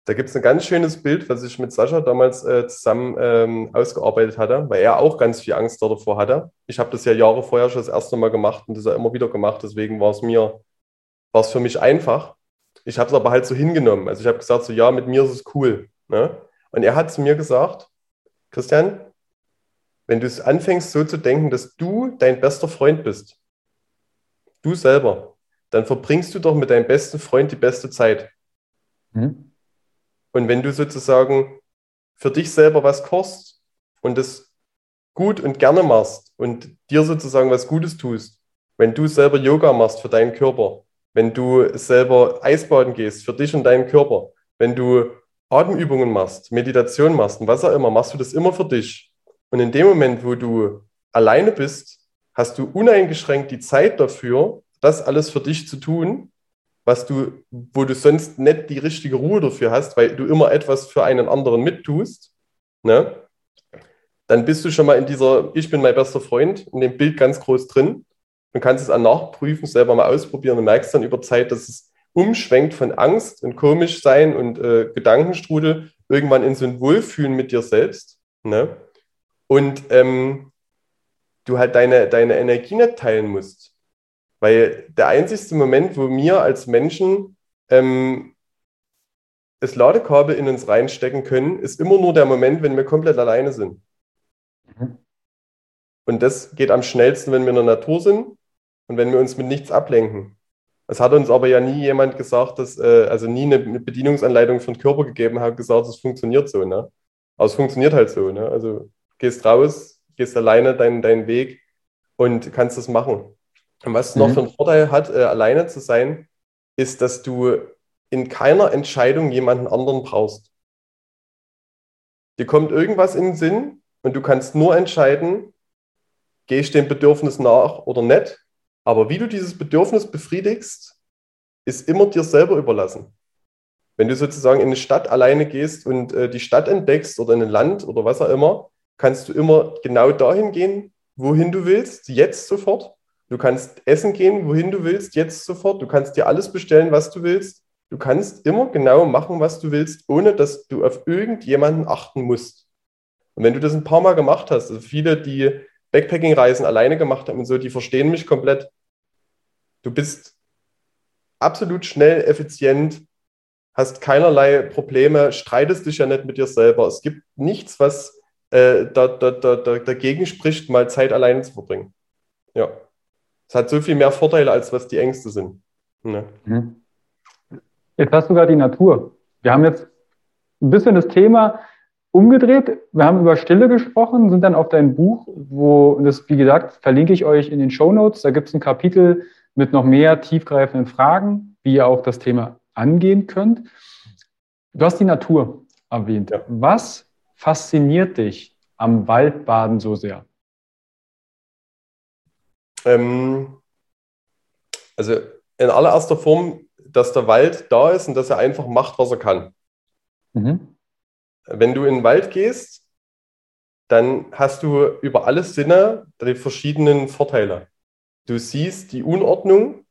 Da gibt es ein ganz schönes Bild, was ich mit Sascha damals äh, zusammen ähm, ausgearbeitet hatte, weil er auch ganz viel Angst davor hatte. Ich habe das ja Jahre vorher schon das erste Mal gemacht und das ja immer wieder gemacht. Deswegen war es mir, war es für mich einfach. Ich habe es aber halt so hingenommen. Also ich habe gesagt, so ja, mit mir ist es cool. Ne? Und er hat zu mir gesagt, Christian, wenn du es anfängst so zu denken, dass du dein bester Freund bist, du selber, dann verbringst du doch mit deinem besten Freund die beste Zeit. Mhm. Und wenn du sozusagen für dich selber was kochst und das gut und gerne machst und dir sozusagen was Gutes tust, wenn du selber Yoga machst für deinen Körper, wenn du selber Eisbaden gehst für dich und deinen Körper, wenn du Atemübungen machst, Meditation machst und was auch immer, machst du das immer für dich. Und in dem Moment, wo du alleine bist, hast du uneingeschränkt die Zeit dafür, das alles für dich zu tun, was du, wo du sonst nicht die richtige Ruhe dafür hast, weil du immer etwas für einen anderen mittust, ne? dann bist du schon mal in dieser Ich bin mein bester Freund, in dem Bild ganz groß drin und kannst es auch nachprüfen, selber mal ausprobieren und merkst dann über Zeit, dass es umschwenkt von Angst und komisch sein und äh, Gedankenstrudel irgendwann in so ein Wohlfühlen mit dir selbst. Ne? Und ähm, du halt deine, deine Energie nicht teilen musst. Weil der einzigste Moment, wo wir als Menschen ähm, das Ladekabel in uns reinstecken können, ist immer nur der Moment, wenn wir komplett alleine sind. Mhm. Und das geht am schnellsten, wenn wir in der Natur sind und wenn wir uns mit nichts ablenken. Es hat uns aber ja nie jemand gesagt, dass, äh, also nie eine, eine, Bedienungsanleitung für den Körper gegeben hat, gesagt, es funktioniert so, ne? Aber es funktioniert halt so, ne? Also gehst raus, gehst alleine deinen, deinen Weg und kannst das machen. Und was mhm. noch für einen Vorteil hat, äh, alleine zu sein, ist, dass du in keiner Entscheidung jemanden anderen brauchst. Dir kommt irgendwas in den Sinn und du kannst nur entscheiden, gehe ich dem Bedürfnis nach oder nicht. Aber wie du dieses Bedürfnis befriedigst, ist immer dir selber überlassen. Wenn du sozusagen in eine Stadt alleine gehst und äh, die Stadt entdeckst oder in ein Land oder was auch immer, kannst du immer genau dahin gehen, wohin du willst, jetzt sofort. Du kannst essen gehen, wohin du willst, jetzt sofort. Du kannst dir alles bestellen, was du willst. Du kannst immer genau machen, was du willst, ohne dass du auf irgendjemanden achten musst. Und wenn du das ein paar Mal gemacht hast, also viele, die Backpacking-Reisen alleine gemacht haben und so, die verstehen mich komplett. Du bist absolut schnell, effizient, hast keinerlei Probleme, streitest dich ja nicht mit dir selber. Es gibt nichts, was äh, da, da, da, dagegen spricht, mal Zeit alleine zu verbringen. Ja. Es hat so viel mehr Vorteile, als was die Ängste sind. Ne? Mhm. Jetzt hast du gerade die Natur. Wir haben jetzt ein bisschen das Thema umgedreht. Wir haben über Stille gesprochen, sind dann auf dein Buch, wo das, wie gesagt, verlinke ich euch in den Show Notes. Da gibt es ein Kapitel mit noch mehr tiefgreifenden Fragen, wie ihr auch das Thema angehen könnt. Du hast die Natur erwähnt. Ja. Was fasziniert dich am Waldbaden so sehr? Ähm, also in allererster Form, dass der Wald da ist und dass er einfach macht, was er kann. Mhm. Wenn du in den Wald gehst, dann hast du über alle Sinne die verschiedenen Vorteile. Du siehst die Unordnung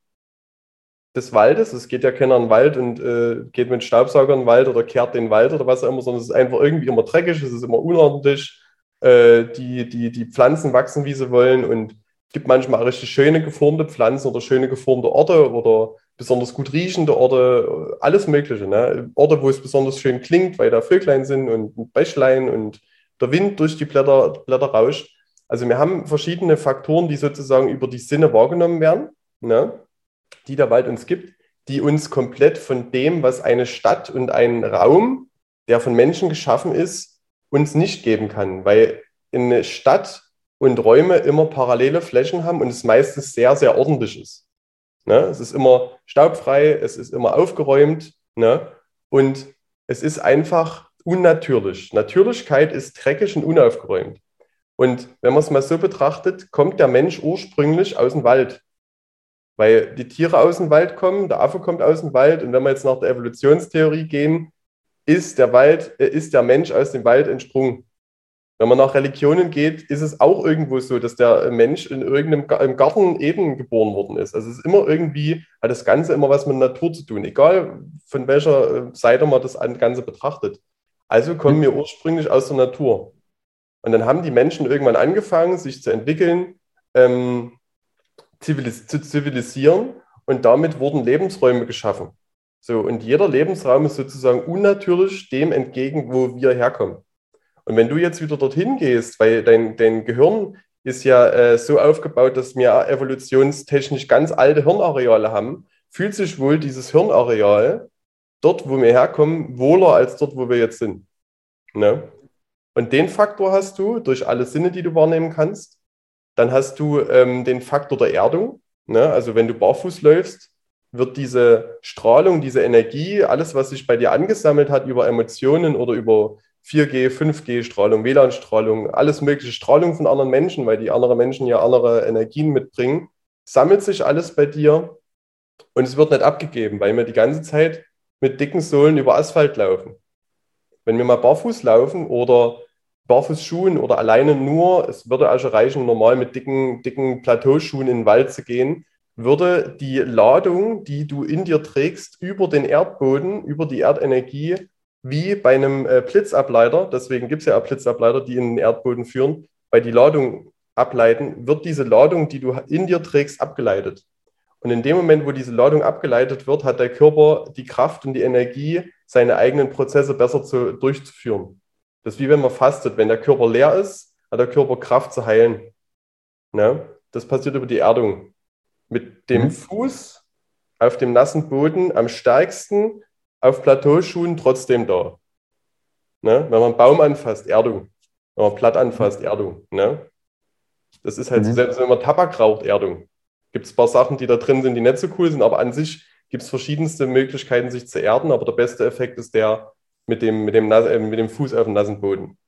des Waldes. Es geht ja keiner in den Wald und äh, geht mit Staubsauger in den Wald oder kehrt den Wald oder was auch immer, sondern es ist einfach irgendwie immer dreckig, es ist immer unordentlich. Äh, die, die, die Pflanzen wachsen, wie sie wollen und gibt manchmal richtig schöne geformte Pflanzen oder schöne geformte Orte oder besonders gut riechende Orte, alles Mögliche. Ne? Orte, wo es besonders schön klingt, weil da Vöglein sind und Bächlein und der Wind durch die Blätter, Blätter rauscht. Also wir haben verschiedene Faktoren, die sozusagen über die Sinne wahrgenommen werden, ne? die der Wald uns gibt, die uns komplett von dem, was eine Stadt und ein Raum, der von Menschen geschaffen ist, uns nicht geben kann. Weil eine Stadt und Räume immer parallele Flächen haben und es meistens sehr, sehr ordentlich ist. Ne? Es ist immer staubfrei, es ist immer aufgeräumt ne? und es ist einfach unnatürlich. Natürlichkeit ist dreckig und unaufgeräumt. Und wenn man es mal so betrachtet, kommt der Mensch ursprünglich aus dem Wald. Weil die Tiere aus dem Wald kommen, der Affe kommt aus dem Wald und wenn wir jetzt nach der Evolutionstheorie gehen, ist der Wald, äh, ist der Mensch aus dem Wald entsprungen. Wenn man nach Religionen geht, ist es auch irgendwo so, dass der Mensch in irgendeinem Garten Eden geboren worden ist. Also es ist immer irgendwie, hat das Ganze immer was mit Natur zu tun, egal von welcher äh, Seite man das Ganze betrachtet. Also kommen wir ursprünglich aus der Natur. Und dann haben die Menschen irgendwann angefangen, sich zu entwickeln, ähm, zivilis zu zivilisieren und damit wurden Lebensräume geschaffen. So, und jeder Lebensraum ist sozusagen unnatürlich dem entgegen, wo wir herkommen. Und wenn du jetzt wieder dorthin gehst, weil dein, dein Gehirn ist ja äh, so aufgebaut, dass wir evolutionstechnisch ganz alte Hirnareale haben, fühlt sich wohl dieses Hirnareal dort, wo wir herkommen, wohler als dort, wo wir jetzt sind. Ne? Und den Faktor hast du durch alle Sinne, die du wahrnehmen kannst. Dann hast du ähm, den Faktor der Erdung. Ne? Also wenn du barfuß läufst, wird diese Strahlung, diese Energie, alles, was sich bei dir angesammelt hat über Emotionen oder über 4G, 5G-Strahlung, WLAN-Strahlung, alles mögliche Strahlung von anderen Menschen, weil die anderen Menschen ja andere Energien mitbringen, sammelt sich alles bei dir und es wird nicht abgegeben, weil wir die ganze Zeit mit dicken Sohlen über Asphalt laufen. Wenn wir mal barfuß laufen oder Barfußschuhen oder alleine nur, es würde also reichen, normal mit dicken, dicken Plateauschuhen in den Wald zu gehen, würde die Ladung, die du in dir trägst, über den Erdboden, über die Erdenergie wie bei einem äh, Blitzableiter, deswegen gibt es ja auch Blitzableiter, die in den Erdboden führen, weil die Ladung ableiten, wird diese Ladung, die du in dir trägst, abgeleitet. Und in dem Moment, wo diese Ladung abgeleitet wird, hat der Körper die Kraft und die Energie, seine eigenen Prozesse besser zu, durchzuführen. Das ist wie wenn man fastet. Wenn der Körper leer ist, hat der Körper Kraft zu heilen. Ne? Das passiert über die Erdung. mit dem mhm. Fuß auf dem nassen Boden am stärksten, auf Plateauschuhen trotzdem da. Ne? Wenn man einen Baum anfasst, Erdung. Wenn man platt anfasst, Erdung. Ne? Das ist halt mhm. so, selbst wenn man Tabak raucht, Erdung. Gibt es ein paar Sachen, die da drin sind, die nicht so cool sind, aber an sich gibt es verschiedenste Möglichkeiten, sich zu erden, aber der beste Effekt ist der mit dem, mit dem, äh, mit dem Fuß auf dem nassen Boden.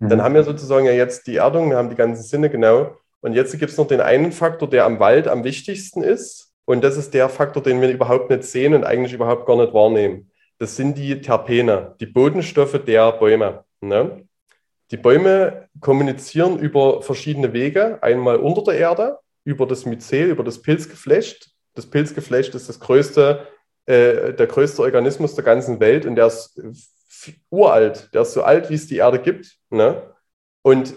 Mhm. Dann haben wir sozusagen ja jetzt die Erdung, wir haben die ganzen Sinne genau. Und jetzt gibt es noch den einen Faktor, der am Wald am wichtigsten ist. Und das ist der Faktor, den wir überhaupt nicht sehen und eigentlich überhaupt gar nicht wahrnehmen. Das sind die Terpene, die Bodenstoffe der Bäume. Ne? Die Bäume kommunizieren über verschiedene Wege. Einmal unter der Erde, über das Myzel, über das Pilzgeflecht. Das Pilzgeflecht ist das größte, äh, der größte Organismus der ganzen Welt und der ist uralt. Der ist so alt, wie es die Erde gibt. Ne? Und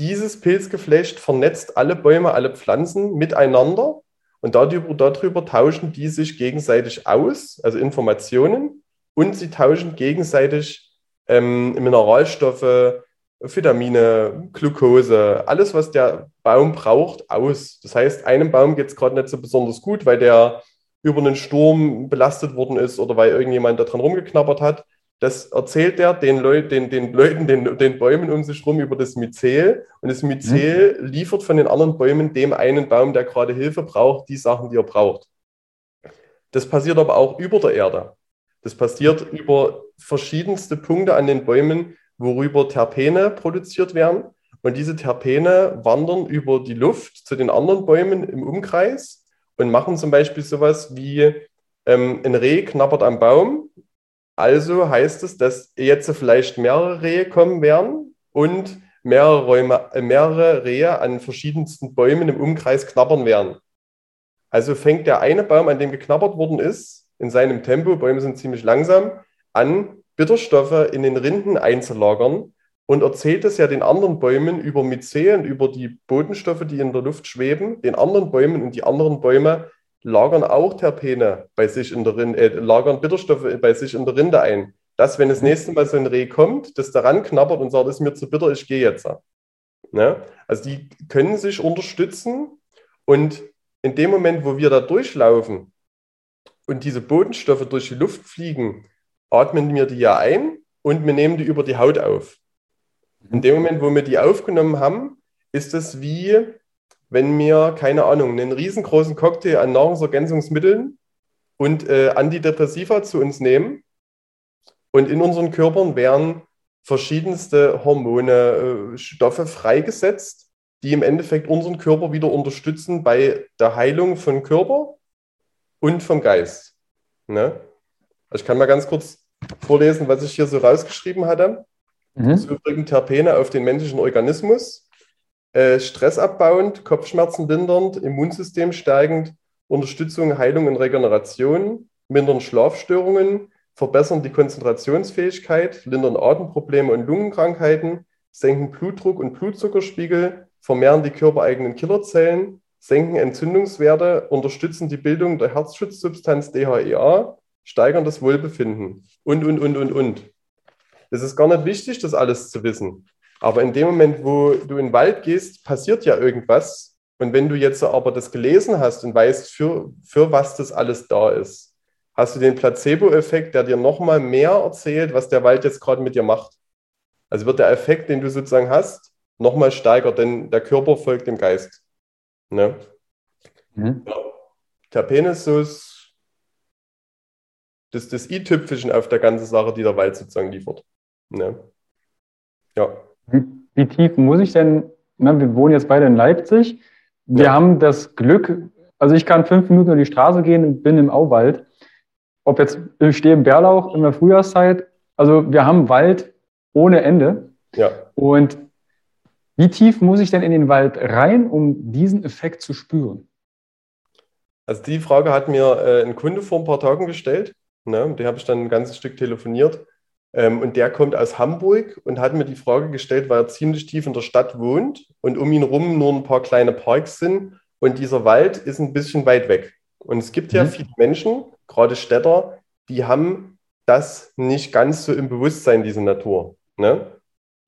dieses Pilzgeflecht vernetzt alle Bäume, alle Pflanzen miteinander und darüber, darüber tauschen die sich gegenseitig aus, also Informationen, und sie tauschen gegenseitig ähm, Mineralstoffe, Vitamine, Glucose, alles, was der Baum braucht, aus. Das heißt, einem Baum geht es gerade nicht so besonders gut, weil der über einen Sturm belastet worden ist oder weil irgendjemand da dran rumgeknabbert hat. Das erzählt er den, Leut, den, den Leuten, den, den Bäumen um sich herum über das Myzel. Und das Myzel mhm. liefert von den anderen Bäumen dem einen Baum, der gerade Hilfe braucht, die Sachen, die er braucht. Das passiert aber auch über der Erde. Das passiert über verschiedenste Punkte an den Bäumen, worüber Terpene produziert werden. Und diese Terpene wandern über die Luft zu den anderen Bäumen im Umkreis und machen zum Beispiel sowas wie ähm, ein Reh knabbert am Baum also heißt es, dass jetzt vielleicht mehrere Rehe kommen werden und mehrere, Räume, äh, mehrere Rehe an verschiedensten Bäumen im Umkreis knabbern werden. Also fängt der eine Baum, an dem geknabbert worden ist, in seinem Tempo, Bäume sind ziemlich langsam, an, Bitterstoffe in den Rinden einzulagern und erzählt es ja den anderen Bäumen über Myceen, über die Bodenstoffe, die in der Luft schweben, den anderen Bäumen und die anderen Bäume lagern auch Terpene bei sich in der Rinde, äh, lagern Bitterstoffe bei sich in der Rinde ein. Dass, wenn das nächste Mal so ein Reh kommt, das daran knabbert und sagt, das ist mir zu bitter, ich gehe jetzt. Ne? Also die können sich unterstützen und in dem Moment, wo wir da durchlaufen und diese Bodenstoffe durch die Luft fliegen, atmen wir die ja ein und wir nehmen die über die Haut auf. In dem Moment, wo wir die aufgenommen haben, ist es wie, wenn wir, keine Ahnung, einen riesengroßen Cocktail an Nahrungsergänzungsmitteln und äh, Antidepressiva zu uns nehmen und in unseren Körpern werden verschiedenste Hormone, äh, Stoffe freigesetzt, die im Endeffekt unseren Körper wieder unterstützen bei der Heilung von Körper und vom Geist. Ne? Also ich kann mal ganz kurz vorlesen, was ich hier so rausgeschrieben hatte. Mhm. Das übrigens Terpene auf den menschlichen Organismus. Äh, stressabbauend, Kopfschmerzen lindernd, Immunsystem steigend, Unterstützung, Heilung und Regeneration, mindern Schlafstörungen, verbessern die Konzentrationsfähigkeit, lindern Atemprobleme und Lungenkrankheiten, senken Blutdruck und Blutzuckerspiegel, vermehren die körpereigenen Killerzellen, senken Entzündungswerte, unterstützen die Bildung der Herzschutzsubstanz DHEA, steigern das Wohlbefinden und, und, und, und, und. Es ist gar nicht wichtig, das alles zu wissen. Aber in dem Moment, wo du in den Wald gehst, passiert ja irgendwas. Und wenn du jetzt aber das gelesen hast und weißt, für, für was das alles da ist, hast du den Placebo-Effekt, der dir nochmal mehr erzählt, was der Wald jetzt gerade mit dir macht. Also wird der Effekt, den du sozusagen hast, nochmal steiger, denn der Körper folgt dem Geist. Ne? Mhm. Ja. Ist das, das i-Tüpfelchen auf der ganzen Sache, die der Wald sozusagen liefert. Ne? Ja. Wie, wie tief muss ich denn, na, wir wohnen jetzt beide in Leipzig, wir ja. haben das Glück, also ich kann fünf Minuten über die Straße gehen und bin im Auwald. Ob jetzt, ich stehe im Bärlauch in der Frühjahrszeit, also wir haben Wald ohne Ende. Ja. Und wie tief muss ich denn in den Wald rein, um diesen Effekt zu spüren? Also die Frage hat mir äh, ein Kunde vor ein paar Tagen gestellt. Ne? Die habe ich dann ein ganzes Stück telefoniert. Ähm, und der kommt aus Hamburg und hat mir die Frage gestellt, weil er ziemlich tief in der Stadt wohnt und um ihn rum nur ein paar kleine Parks sind und dieser Wald ist ein bisschen weit weg. Und es gibt ja mhm. viele Menschen, gerade Städter, die haben das nicht ganz so im Bewusstsein, diese Natur. Ne?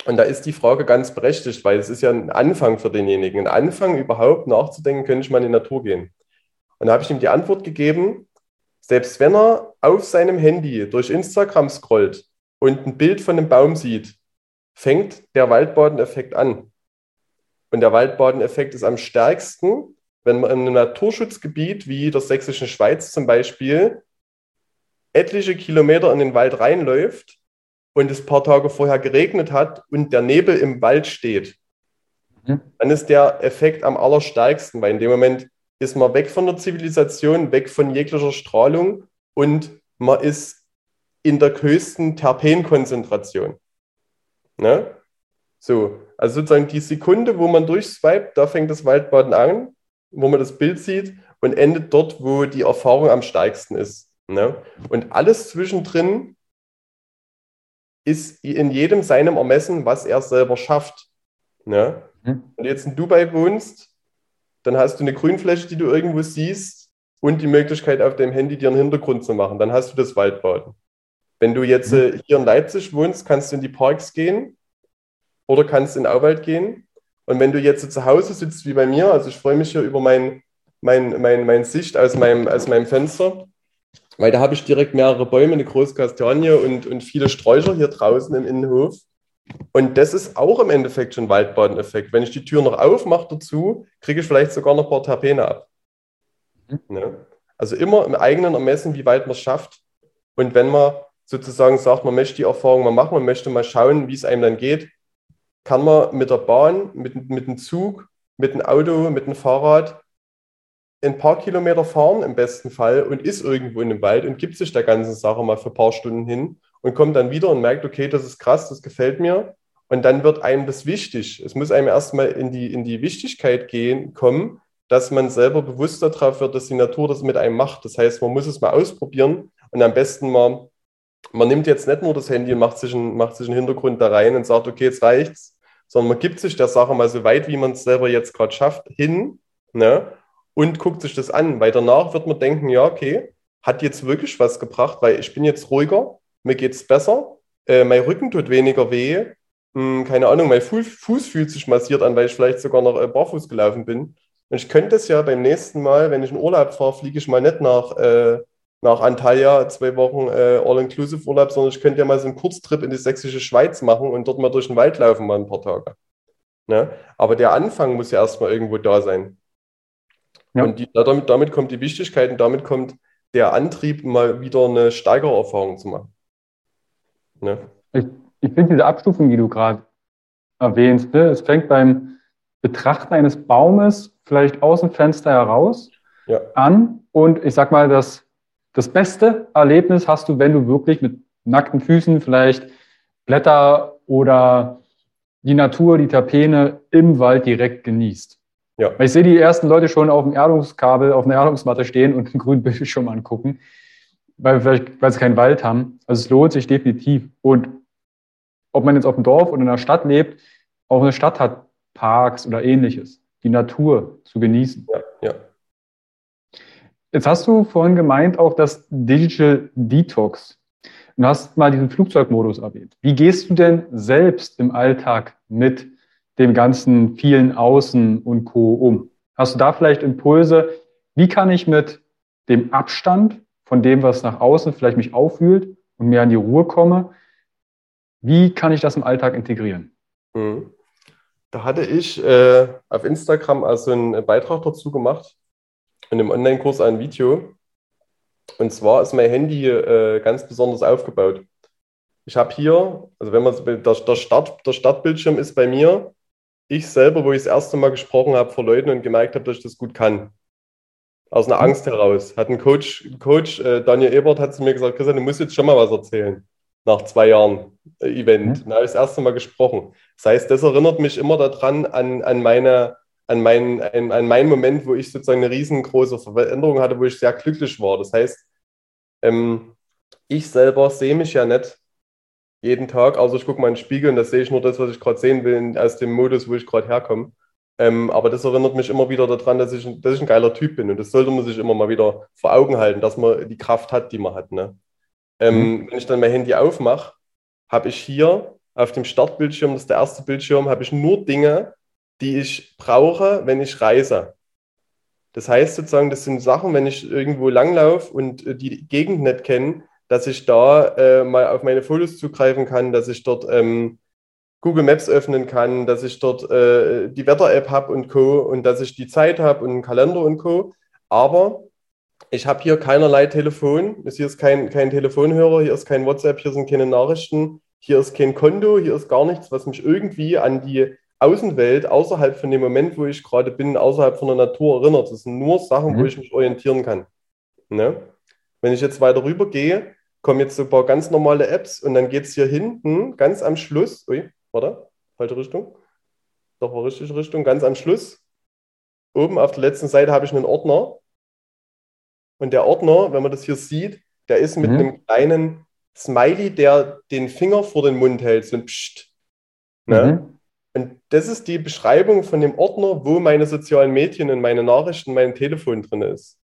Und da ist die Frage ganz berechtigt, weil es ist ja ein Anfang für denjenigen. Ein Anfang überhaupt nachzudenken, könnte ich mal in die Natur gehen. Und da habe ich ihm die Antwort gegeben, selbst wenn er auf seinem Handy durch Instagram scrollt und ein Bild von einem Baum sieht, fängt der Waldbadeneffekt an. Und der Waldbadeneffekt ist am stärksten, wenn man in einem Naturschutzgebiet wie der sächsischen Schweiz zum Beispiel etliche Kilometer in den Wald reinläuft und es ein paar Tage vorher geregnet hat und der Nebel im Wald steht, mhm. dann ist der Effekt am allerstärksten, weil in dem Moment ist man weg von der Zivilisation, weg von jeglicher Strahlung und man ist in der höchsten Terpenkonzentration. Ne? So, also sozusagen die Sekunde, wo man durchswipet, da fängt das Waldbaden an, wo man das Bild sieht und endet dort, wo die Erfahrung am stärksten ist. Ne? Und alles zwischendrin ist in jedem seinem Ermessen, was er selber schafft. Ne? Mhm. Wenn du jetzt in Dubai wohnst, dann hast du eine Grünfläche, die du irgendwo siehst und die Möglichkeit, auf deinem Handy dir einen Hintergrund zu machen. Dann hast du das Waldbaden. Wenn du jetzt äh, hier in Leipzig wohnst, kannst du in die Parks gehen oder kannst in den Auwald gehen. Und wenn du jetzt zu Hause sitzt wie bei mir, also ich freue mich hier über mein, mein, mein, mein Sicht aus meinem, aus meinem Fenster, weil da habe ich direkt mehrere Bäume, eine große Kastanie und, und viele Sträucher hier draußen im Innenhof. Und das ist auch im Endeffekt schon Waldbadeneffekt. Wenn ich die Tür noch aufmache dazu, kriege ich vielleicht sogar noch ein paar Terpene ab. Mhm. Ne? Also immer im eigenen Ermessen, wie weit man es schafft. Und wenn man sozusagen sagt, man möchte die Erfahrung mal machen, man möchte mal schauen, wie es einem dann geht, kann man mit der Bahn, mit, mit dem Zug, mit dem Auto, mit dem Fahrrad ein paar Kilometer fahren im besten Fall und ist irgendwo in dem Wald und gibt sich der ganzen Sache mal für ein paar Stunden hin und kommt dann wieder und merkt, okay, das ist krass, das gefällt mir. Und dann wird einem das wichtig. Es muss einem erstmal in die, in die Wichtigkeit gehen, kommen, dass man selber bewusst darauf wird, dass die Natur das mit einem macht. Das heißt, man muss es mal ausprobieren und am besten mal, man nimmt jetzt nicht nur das Handy und macht sich, einen, macht sich einen Hintergrund da rein und sagt, okay, jetzt reicht's, sondern man gibt sich der Sache mal so weit, wie man es selber jetzt gerade schafft, hin ne? und guckt sich das an. Weil danach wird man denken, ja, okay, hat jetzt wirklich was gebracht, weil ich bin jetzt ruhiger, mir geht es besser, äh, mein Rücken tut weniger weh, hm, keine Ahnung, mein Fuß, Fuß, fühlt sich massiert an, weil ich vielleicht sogar noch äh, barfuß gelaufen bin. Und ich könnte es ja beim nächsten Mal, wenn ich in Urlaub fahre, fliege ich mal nicht nach, äh, nach Antalya, zwei Wochen äh, All-Inclusive-Urlaub, sondern ich könnte ja mal so einen Kurztrip in die sächsische Schweiz machen und dort mal durch den Wald laufen, mal ein paar Tage. Ne? Aber der Anfang muss ja erstmal irgendwo da sein. Ja. Und die, damit, damit kommt die Wichtigkeit und damit kommt der Antrieb, mal wieder eine Steigererfahrung zu machen. Ne? Ich, ich finde diese Abstufung, die du gerade erwähnst, ne? es fängt beim Betrachten eines Baumes vielleicht aus dem Fenster heraus ja. an und ich sag mal, das, das beste Erlebnis hast du, wenn du wirklich mit nackten Füßen vielleicht Blätter oder die Natur, die Terpene im Wald direkt genießt. Ja. Weil ich sehe die ersten Leute schon auf dem Erdungskabel, auf einer Erdungsmatte stehen und einen grünen Bildschirm angucken weil, vielleicht, weil sie keinen Wald haben. Also es lohnt sich definitiv. Und ob man jetzt auf dem Dorf oder in der Stadt lebt, auch eine Stadt hat Parks oder ähnliches, die Natur zu genießen. Ja, ja. Jetzt hast du vorhin gemeint auch das Digital Detox. Du hast mal diesen Flugzeugmodus erwähnt. Wie gehst du denn selbst im Alltag mit dem ganzen vielen Außen und Co. um? Hast du da vielleicht Impulse? Wie kann ich mit dem Abstand von dem, was nach außen vielleicht mich auffühlt und mehr an die Ruhe komme. Wie kann ich das im Alltag integrieren? Mhm. Da hatte ich äh, auf Instagram also einen Beitrag dazu gemacht, in einem Online-Kurs ein Video. Und zwar ist mein Handy äh, ganz besonders aufgebaut. Ich habe hier, also wenn man der, der, Start, der Startbildschirm ist bei mir, ich selber, wo ich das erste Mal gesprochen habe vor Leuten und gemerkt habe, dass ich das gut kann aus einer Angst heraus. Hat ein Coach, Coach äh, Daniel Ebert hat zu mir gesagt, Christian, du musst jetzt schon mal was erzählen. Nach zwei Jahren äh, Event. Mhm. Da habe ich das erste Mal gesprochen. Das heißt, das erinnert mich immer daran an, an meine an meinen, an, an meinen Moment, wo ich sozusagen eine riesengroße Veränderung hatte, wo ich sehr glücklich war. Das heißt, ähm, ich selber sehe mich ja nicht jeden Tag, also ich gucke mal in den Spiegel und da sehe ich nur das, was ich gerade sehen will, aus dem Modus, wo ich gerade herkomme. Ähm, aber das erinnert mich immer wieder daran, dass ich, dass ich ein geiler Typ bin. Und das sollte man sich immer mal wieder vor Augen halten, dass man die Kraft hat, die man hat. Ne? Ähm, mhm. Wenn ich dann mein Handy aufmache, habe ich hier auf dem Startbildschirm, das ist der erste Bildschirm, habe ich nur Dinge, die ich brauche, wenn ich reise. Das heißt sozusagen, das sind Sachen, wenn ich irgendwo langlaufe und äh, die Gegend nicht kenne, dass ich da äh, mal auf meine Fotos zugreifen kann, dass ich dort ähm, Google Maps öffnen kann, dass ich dort äh, die Wetter-App habe und Co. und dass ich die Zeit habe und einen Kalender und Co. Aber ich habe hier keinerlei Telefon. Hier ist kein, kein Telefonhörer, hier ist kein WhatsApp, hier sind keine Nachrichten, hier ist kein Konto, hier ist gar nichts, was mich irgendwie an die Außenwelt außerhalb von dem Moment, wo ich gerade bin, außerhalb von der Natur erinnert. Das sind nur Sachen, mhm. wo ich mich orientieren kann. Ne? Wenn ich jetzt weiter rüber gehe, kommen jetzt so ein paar ganz normale Apps und dann geht es hier hinten ganz am Schluss, ui, warte, falsche Richtung, doch war richtige Richtung, ganz am Schluss, oben auf der letzten Seite habe ich einen Ordner und der Ordner, wenn man das hier sieht, der ist mit mhm. einem kleinen Smiley, der den Finger vor den Mund hält, so ein Psst. Ne? Mhm. Und das ist die Beschreibung von dem Ordner, wo meine sozialen Medien und meine Nachrichten, mein Telefon drin ist.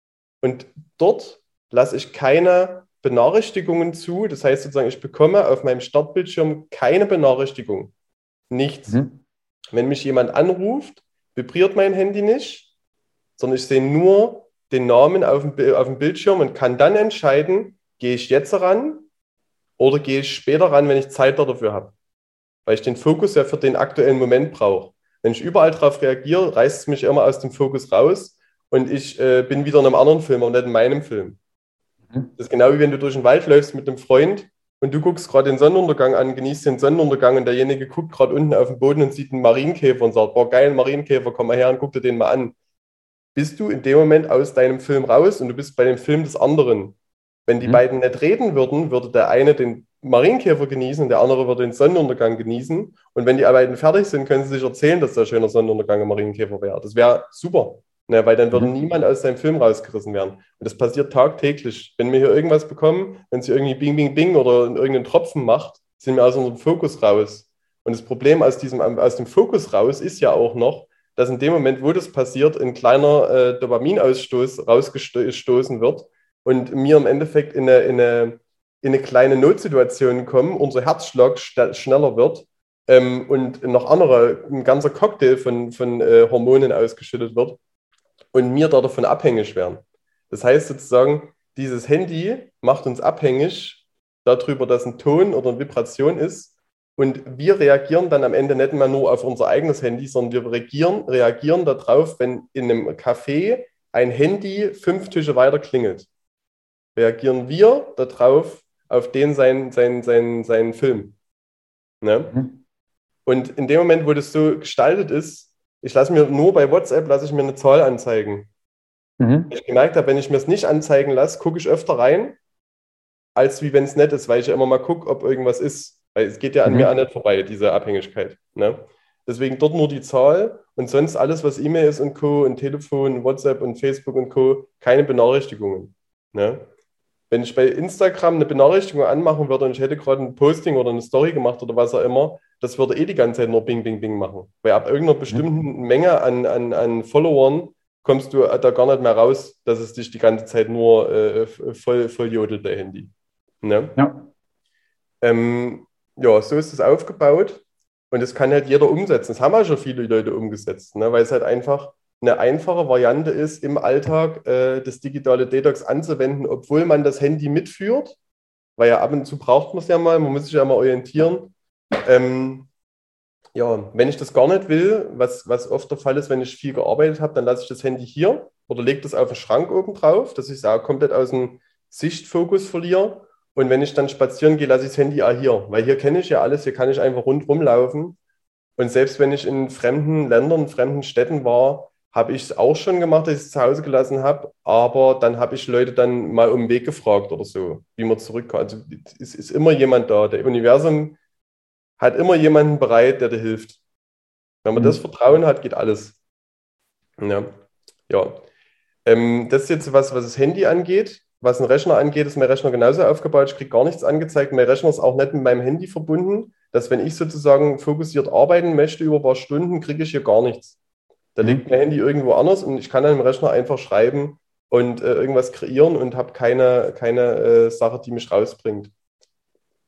Und dort lasse ich keine Benachrichtigungen zu. Das heißt sozusagen, ich bekomme auf meinem Startbildschirm keine Benachrichtigung. Nichts. Mhm. Wenn mich jemand anruft, vibriert mein Handy nicht, sondern ich sehe nur den Namen auf dem, auf dem Bildschirm und kann dann entscheiden, gehe ich jetzt ran oder gehe ich später ran, wenn ich Zeit dafür habe weil ich den Fokus ja für den aktuellen Moment brauche. Wenn ich überall darauf reagiere, reißt es mich immer aus dem Fokus raus und ich äh, bin wieder in einem anderen Film und nicht in meinem Film. Mhm. Das ist genau wie wenn du durch den Wald läufst mit einem Freund und du guckst gerade den Sonnenuntergang an, genießt den Sonnenuntergang und derjenige guckt gerade unten auf den Boden und sieht einen Marienkäfer und sagt, boah, geil, Marienkäfer, komm mal her und guck dir den mal an. Bist du in dem Moment aus deinem Film raus und du bist bei dem Film des anderen. Wenn die mhm. beiden nicht reden würden, würde der eine den Marienkäfer genießen und der andere würde den Sonnenuntergang genießen. Und wenn die beiden fertig sind, können sie sich erzählen, dass der schöner Sonnenuntergang im Marienkäfer wäre. Das wäre super, ne, weil dann würde mhm. niemand aus seinem Film rausgerissen werden. Und das passiert tagtäglich. Wenn wir hier irgendwas bekommen, wenn sie irgendwie Bing, Bing, Bing oder irgendeinen Tropfen macht, sind wir aus unserem Fokus raus. Und das Problem aus, diesem, aus dem Fokus raus ist ja auch noch, dass in dem Moment, wo das passiert, ein kleiner äh, Dopaminausstoß rausgestoßen wird und mir im Endeffekt in eine, in eine in eine kleine Notsituation kommen, unser Herzschlag schneller wird ähm, und noch andere, ein ganzer Cocktail von, von äh, Hormonen ausgeschüttet wird und wir da davon abhängig werden. Das heißt sozusagen, dieses Handy macht uns abhängig darüber, dass ein Ton oder eine Vibration ist und wir reagieren dann am Ende nicht mehr nur auf unser eigenes Handy, sondern wir reagieren, reagieren darauf, wenn in einem Café ein Handy fünf Tische weiter klingelt. Reagieren wir darauf, auf den seinen sein, sein, sein Film. Ne? Mhm. Und in dem Moment, wo das so gestaltet ist, ich lasse mir nur bei WhatsApp lasse ich mir eine Zahl anzeigen. Mhm. Ich gemerkt habe, wenn ich mir es nicht anzeigen lasse, gucke ich öfter rein, als wie wenn es nett ist, weil ich ja immer mal gucke, ob irgendwas ist. Weil es geht ja an mhm. mir auch nicht vorbei, diese Abhängigkeit. Ne? Deswegen dort nur die Zahl und sonst alles, was E-Mail ist und Co. und Telefon, WhatsApp und Facebook und Co. keine Benachrichtigungen. Ne? Wenn ich bei Instagram eine Benachrichtigung anmachen würde und ich hätte gerade ein Posting oder eine Story gemacht oder was auch immer, das würde eh die ganze Zeit nur Bing, Bing, Bing machen. Weil ab irgendeiner bestimmten. Menge an, an, an Followern kommst du da gar nicht mehr raus, dass es dich die ganze Zeit nur äh, voll, voll jodelt, der Handy. Ne? Ja. Ähm, ja, so ist es aufgebaut und das kann halt jeder umsetzen. Das haben auch schon viele Leute umgesetzt, ne? weil es halt einfach eine einfache Variante ist, im Alltag äh, das digitale Detox anzuwenden, obwohl man das Handy mitführt, weil ja ab und zu braucht man es ja mal, man muss sich ja mal orientieren. Ähm, ja, wenn ich das gar nicht will, was, was oft der Fall ist, wenn ich viel gearbeitet habe, dann lasse ich das Handy hier oder lege das auf den Schrank oben drauf, dass ich es auch komplett aus dem Sichtfokus verliere. Und wenn ich dann spazieren gehe, lasse ich das Handy auch hier, weil hier kenne ich ja alles, hier kann ich einfach rundherum laufen. Und selbst wenn ich in fremden Ländern, fremden Städten war, habe ich es auch schon gemacht, dass ich es zu Hause gelassen habe, aber dann habe ich Leute dann mal um den Weg gefragt oder so, wie man zurückkommt. Also es ist immer jemand da. Der Universum hat immer jemanden bereit, der dir hilft. Wenn man mhm. das Vertrauen hat, geht alles. Ja. ja. Ähm, das ist jetzt was, was das Handy angeht. Was ein Rechner angeht, ist mein Rechner genauso aufgebaut. Ich kriege gar nichts angezeigt. Mein Rechner ist auch nicht mit meinem Handy verbunden, dass wenn ich sozusagen fokussiert arbeiten möchte über ein paar Stunden, kriege ich hier gar nichts. Da liegt mein Handy irgendwo anders und ich kann dann im Rechner einfach schreiben und äh, irgendwas kreieren und habe keine, keine äh, Sache, die mich rausbringt.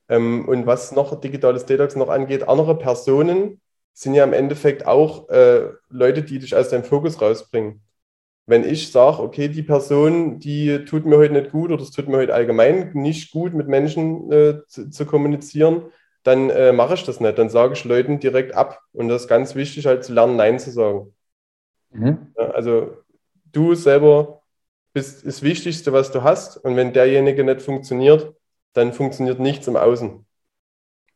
Ähm, und was noch digitales Detox noch angeht, andere Personen sind ja im Endeffekt auch äh, Leute, die dich aus deinem Fokus rausbringen. Wenn ich sage, okay, die Person, die tut mir heute nicht gut oder es tut mir heute allgemein nicht gut, mit Menschen äh, zu, zu, kommunizieren, dann äh, mache ich das nicht. Dann sage ich Leuten direkt ab. Und das ist ganz wichtig, halt zu lernen, Nein zu sagen. Mhm. Also du selber bist das Wichtigste, was du hast. Und wenn derjenige nicht funktioniert, dann funktioniert nichts im Außen.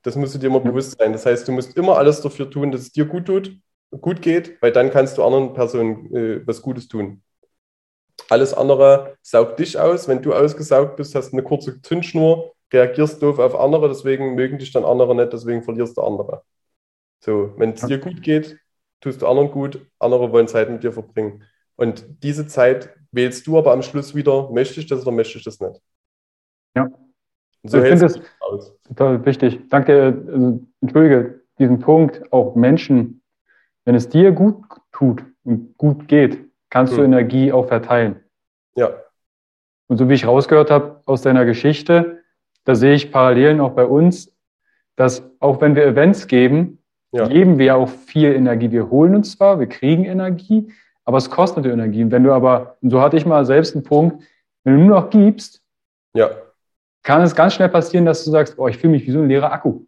Das musst du dir immer bewusst sein. Das heißt, du musst immer alles dafür tun, dass es dir gut tut, gut geht, weil dann kannst du anderen Personen äh, was Gutes tun. Alles andere saugt dich aus. Wenn du ausgesaugt bist, hast du eine kurze Zündschnur, reagierst doof auf andere, deswegen mögen dich dann andere nicht, deswegen verlierst du andere. So, wenn es dir gut geht, tust du anderen gut, andere wollen Zeit mit dir verbringen. Und diese Zeit wählst du aber am Schluss wieder, möchte ich das oder möchte ich das nicht? Ja. So ich finde es total wichtig. Danke, also, entschuldige diesen Punkt, auch Menschen, wenn es dir gut tut und gut geht, kannst hm. du Energie auch verteilen. Ja. Und so wie ich rausgehört habe aus deiner Geschichte, da sehe ich Parallelen auch bei uns, dass auch wenn wir Events geben, ja. geben wir auch viel Energie. Wir holen uns zwar, wir kriegen Energie, aber es kostet Energie. Und wenn du aber, und so hatte ich mal selbst einen Punkt, wenn du nur noch gibst, ja kann es ganz schnell passieren, dass du sagst, oh, ich fühle mich wie so ein leerer Akku.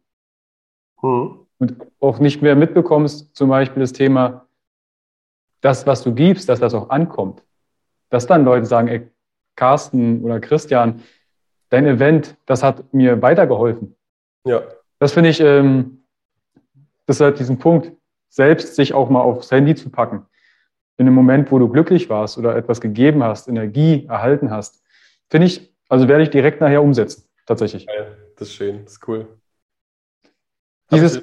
Mhm. Und auch nicht mehr mitbekommst, zum Beispiel das Thema, das, was du gibst, dass das auch ankommt. Dass dann Leute sagen, ey, Carsten oder Christian, dein Event, das hat mir weitergeholfen. Ja. Das finde ich, ähm, halt diesen Punkt, selbst sich auch mal aufs Handy zu packen. In einem Moment, wo du glücklich warst oder etwas gegeben hast, Energie erhalten hast, finde ich also werde ich direkt nachher umsetzen, tatsächlich. Das ist schön, das ist cool. Dieses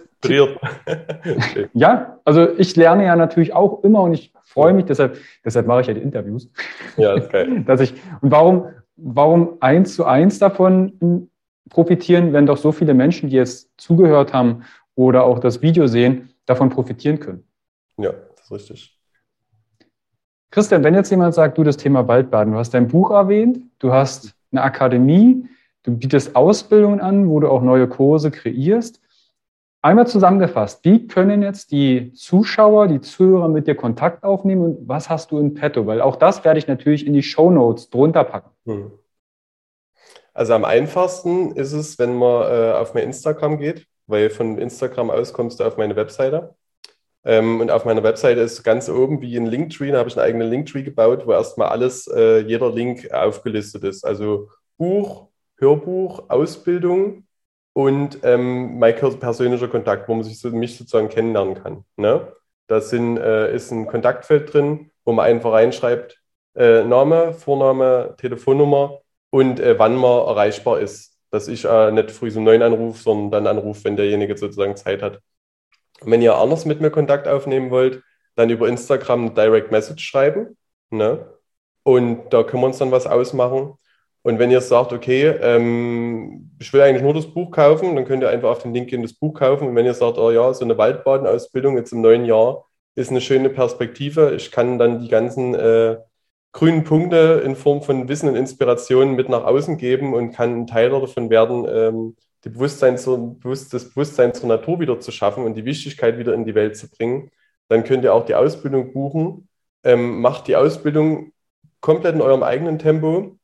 ja, also ich lerne ja natürlich auch immer und ich freue mich, deshalb, deshalb mache ich ja die Interviews. Ja, das ist geil. Dass ich, und warum, warum eins zu eins davon profitieren, wenn doch so viele Menschen, die jetzt zugehört haben oder auch das Video sehen, davon profitieren können? Ja, das ist richtig. Christian, wenn jetzt jemand sagt, du das Thema Waldbaden, du hast dein Buch erwähnt, du hast eine Akademie, du bietest Ausbildungen an, wo du auch neue Kurse kreierst. Einmal zusammengefasst, wie können jetzt die Zuschauer, die Zuhörer mit dir Kontakt aufnehmen und was hast du in petto? Weil auch das werde ich natürlich in die Show Notes drunter packen. Hm. Also am einfachsten ist es, wenn man äh, auf mein Instagram geht, weil von Instagram aus kommst du auf meine Webseite. Ähm, und auf meiner Webseite ist ganz oben wie ein Linktree, da habe ich einen eigenen Linktree gebaut, wo erstmal alles, äh, jeder Link aufgelistet ist. Also Buch, Hörbuch, Ausbildung und ähm, mein persönlicher Kontakt, wo man sich so, mich sozusagen kennenlernen kann. Ne? Da äh, ist ein Kontaktfeld drin, wo man einfach reinschreibt, äh, Name, Vorname, Telefonnummer und äh, wann man erreichbar ist. Dass ich äh, nicht früh um neun anrufe, sondern dann anrufe, wenn derjenige sozusagen Zeit hat. Wenn ihr anders mit mir Kontakt aufnehmen wollt, dann über Instagram eine Direct Message schreiben. Ne? Und da können wir uns dann was ausmachen. Und wenn ihr sagt, okay, ähm, ich will eigentlich nur das Buch kaufen, dann könnt ihr einfach auf den Link gehen, das Buch kaufen. Und wenn ihr sagt, oh ja, so eine Waldbadenausbildung jetzt im neuen Jahr ist eine schöne Perspektive, ich kann dann die ganzen äh, grünen Punkte in Form von Wissen und Inspiration mit nach außen geben und kann ein Teil davon werden, ähm, die Bewusstsein zur, das Bewusstsein zur Natur wieder zu schaffen und die Wichtigkeit wieder in die Welt zu bringen, dann könnt ihr auch die Ausbildung buchen. Ähm, macht die Ausbildung komplett in eurem eigenen Tempo.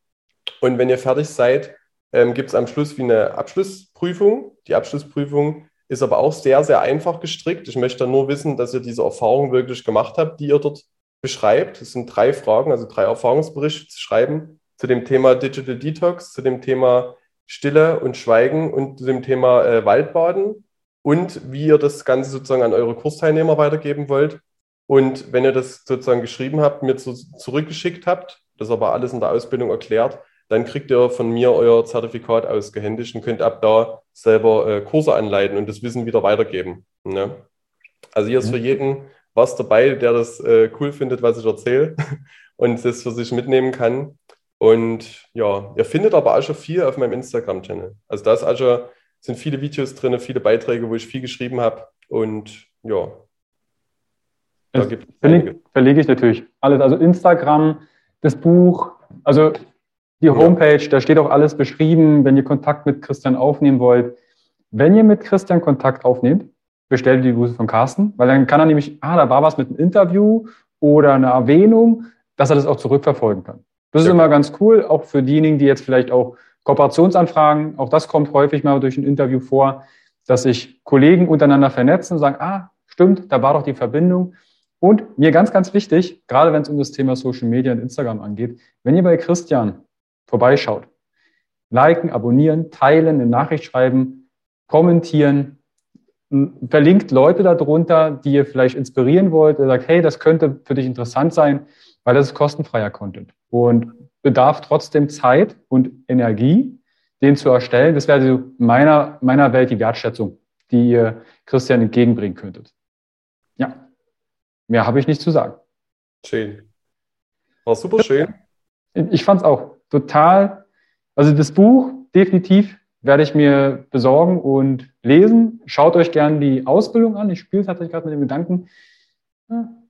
Und wenn ihr fertig seid, ähm, gibt es am Schluss wie eine Abschlussprüfung. Die Abschlussprüfung ist aber auch sehr, sehr einfach gestrickt. Ich möchte nur wissen, dass ihr diese Erfahrung wirklich gemacht habt, die ihr dort beschreibt. Es sind drei Fragen, also drei Erfahrungsberichte zu schreiben zu dem Thema Digital Detox, zu dem Thema Stille und Schweigen und dem Thema äh, Waldbaden und wie ihr das Ganze sozusagen an eure Kursteilnehmer weitergeben wollt. Und wenn ihr das sozusagen geschrieben habt, mir zu, zurückgeschickt habt, das aber alles in der Ausbildung erklärt, dann kriegt ihr von mir euer Zertifikat ausgehändigt und könnt ab da selber äh, Kurse anleiten und das Wissen wieder weitergeben. Ne? Also hier ist für mhm. jeden was dabei, der das äh, cool findet, was ich erzähle und das für sich mitnehmen kann. Und ja, ihr findet aber auch schon viel auf meinem Instagram-Channel. Also da ist auch schon, sind viele Videos drin, viele Beiträge, wo ich viel geschrieben habe. Und ja, da gibt es verlinke, verlinke ich natürlich alles. Also Instagram, das Buch, also die Homepage, ja. da steht auch alles beschrieben. Wenn ihr Kontakt mit Christian aufnehmen wollt, wenn ihr mit Christian Kontakt aufnehmt, bestellt die Grüße von Carsten, weil dann kann er nämlich, ah, da war was mit einem Interview oder einer Erwähnung, dass er das auch zurückverfolgen kann. Das ist ja. immer ganz cool, auch für diejenigen, die jetzt vielleicht auch Kooperationsanfragen, auch das kommt häufig mal durch ein Interview vor, dass sich Kollegen untereinander vernetzen und sagen, ah, stimmt, da war doch die Verbindung. Und mir ganz, ganz wichtig, gerade wenn es um das Thema Social Media und Instagram angeht, wenn ihr bei Christian vorbeischaut, liken, abonnieren, teilen, eine Nachricht schreiben, kommentieren, verlinkt Leute darunter, die ihr vielleicht inspirieren wollt, ihr sagt, hey, das könnte für dich interessant sein, weil das ist kostenfreier Content und bedarf trotzdem Zeit und Energie, den zu erstellen. Das wäre so meiner, meiner Welt die Wertschätzung, die ihr Christian entgegenbringen könntet. Ja, mehr habe ich nicht zu sagen. Schön. War super schön. Ich fand es auch total, also das Buch definitiv werde ich mir besorgen und lesen. Schaut euch gerne die Ausbildung an. Ich spiele tatsächlich gerade mit dem Gedanken,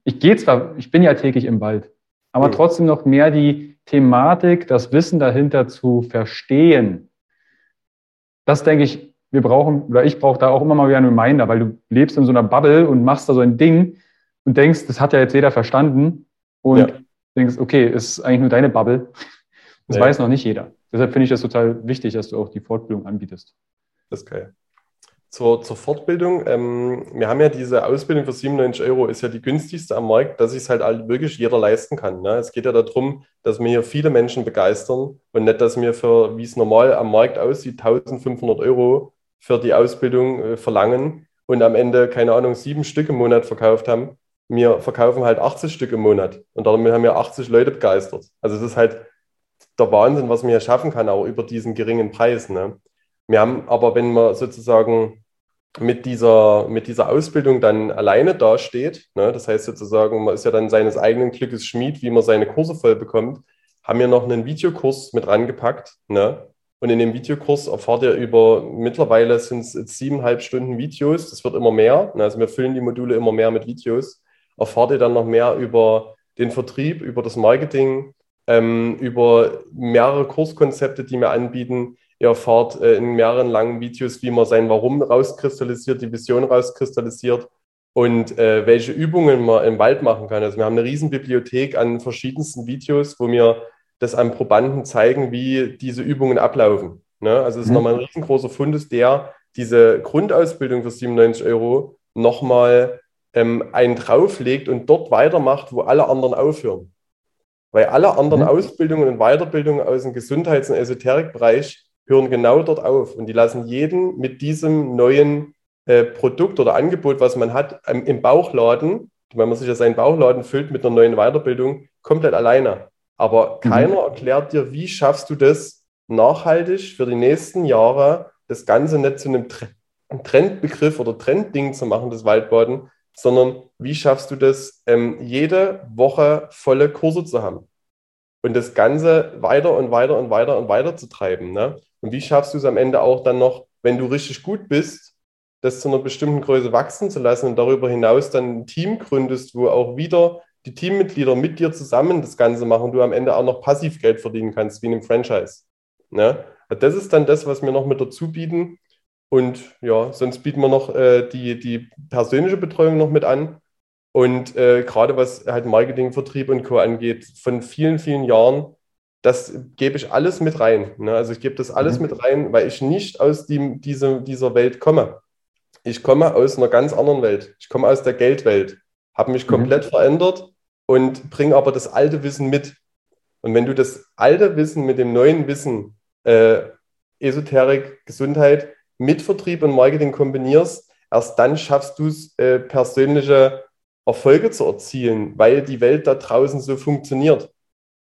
ich gehe zwar, ich bin ja täglich im Wald, aber trotzdem noch mehr die Thematik, das Wissen dahinter zu verstehen. Das denke ich, wir brauchen, oder ich brauche da auch immer mal wieder einen Reminder, weil du lebst in so einer Bubble und machst da so ein Ding und denkst, das hat ja jetzt jeder verstanden und ja. denkst, okay, es ist eigentlich nur deine Bubble. Das ja. weiß noch nicht jeder. Deshalb finde ich das total wichtig, dass du auch die Fortbildung anbietest. Das ist geil. Zur, zur Fortbildung, ähm, wir haben ja diese Ausbildung für 97 Euro, ist ja die günstigste am Markt, dass sich es halt wirklich jeder leisten kann. Ne? Es geht ja darum, dass wir hier viele Menschen begeistern und nicht, dass wir für, wie es normal am Markt aussieht, 1500 Euro für die Ausbildung äh, verlangen und am Ende, keine Ahnung, sieben Stück im Monat verkauft haben. Wir verkaufen halt 80 Stück im Monat und damit haben wir 80 Leute begeistert. Also es ist halt der Wahnsinn, was man hier schaffen kann, auch über diesen geringen Preis. Ne? Wir haben aber, wenn man sozusagen mit dieser, mit dieser Ausbildung dann alleine dasteht, ne, das heißt sozusagen, man ist ja dann seines eigenen Glückes Schmied, wie man seine Kurse voll bekommt, haben wir noch einen Videokurs mit rangepackt. Ne? Und in dem Videokurs erfahrt ihr über, mittlerweile sind es siebeneinhalb Stunden Videos, das wird immer mehr. Ne? Also wir füllen die Module immer mehr mit Videos. Erfahrt ihr dann noch mehr über den Vertrieb, über das Marketing, ähm, über mehrere Kurskonzepte, die wir anbieten. Ihr erfahrt äh, in mehreren langen Videos, wie man sein Warum rauskristallisiert, die Vision rauskristallisiert und äh, welche Übungen man im Wald machen kann. Also wir haben eine riesen Bibliothek an verschiedensten Videos, wo wir das an Probanden zeigen, wie diese Übungen ablaufen. Ne? Also es ist mhm. nochmal ein riesengroßer Fundus, der diese Grundausbildung für 97 Euro nochmal ähm, einen drauflegt und dort weitermacht, wo alle anderen aufhören. Weil alle anderen mhm. Ausbildungen und Weiterbildungen aus dem Gesundheits- und Esoterikbereich hören genau dort auf. Und die lassen jeden mit diesem neuen äh, Produkt oder Angebot, was man hat, ähm, im Bauchladen, wenn man sich ja seinen Bauchladen füllt mit einer neuen Weiterbildung, komplett alleine. Aber mhm. keiner erklärt dir, wie schaffst du das nachhaltig für die nächsten Jahre, das Ganze nicht zu einem Trendbegriff oder Trendding zu machen, das Waldbaden, sondern wie schaffst du das, ähm, jede Woche volle Kurse zu haben und das Ganze weiter und weiter und weiter und weiter zu treiben. Ne? Und wie schaffst du es am Ende auch dann noch, wenn du richtig gut bist, das zu einer bestimmten Größe wachsen zu lassen und darüber hinaus dann ein Team gründest, wo auch wieder die Teammitglieder mit dir zusammen das Ganze machen und du am Ende auch noch Passivgeld verdienen kannst, wie in einem Franchise. Ne? Das ist dann das, was wir noch mit dazu bieten. Und ja, sonst bieten wir noch äh, die, die persönliche Betreuung noch mit an. Und äh, gerade was halt Marketing, Vertrieb und Co. angeht, von vielen, vielen Jahren, das gebe ich alles mit rein. Ne? Also ich gebe das alles mhm. mit rein, weil ich nicht aus die, diese, dieser Welt komme. Ich komme aus einer ganz anderen Welt. Ich komme aus der Geldwelt, habe mich mhm. komplett verändert und bringe aber das alte Wissen mit. Und wenn du das alte Wissen mit dem neuen Wissen, äh, Esoterik, Gesundheit, mit Vertrieb und Marketing kombinierst, erst dann schaffst du es, äh, persönliche Erfolge zu erzielen, weil die Welt da draußen so funktioniert. Du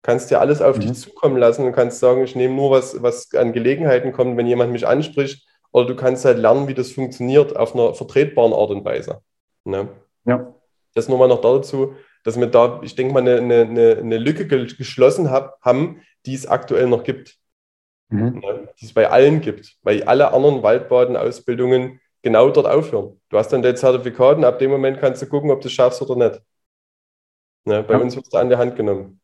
kannst dir alles auf mhm. dich zukommen lassen und kannst sagen, ich nehme nur was, was an Gelegenheiten kommt, wenn jemand mich anspricht. Oder du kannst halt lernen, wie das funktioniert auf einer vertretbaren Art und Weise. Ne? Ja. Das nur mal noch dazu, dass wir da, ich denke mal, eine, eine, eine Lücke geschlossen hab, haben, die es aktuell noch gibt mhm. ne, die es bei allen gibt, weil alle anderen Waldbaden-Ausbildungen genau dort aufhören. Du hast dann dein Zertifikat und ab dem Moment kannst du gucken, ob du es schaffst oder nicht. Ne, bei ja. uns wird es an die Hand genommen.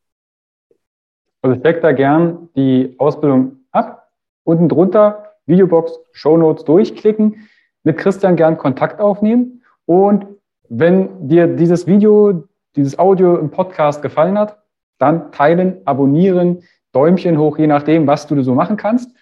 Also ich decke da gern die Ausbildung ab. Unten drunter Videobox, Shownotes durchklicken, mit Christian gern Kontakt aufnehmen. Und wenn dir dieses Video, dieses Audio im Podcast gefallen hat, dann teilen, abonnieren, Däumchen hoch, je nachdem, was du so machen kannst.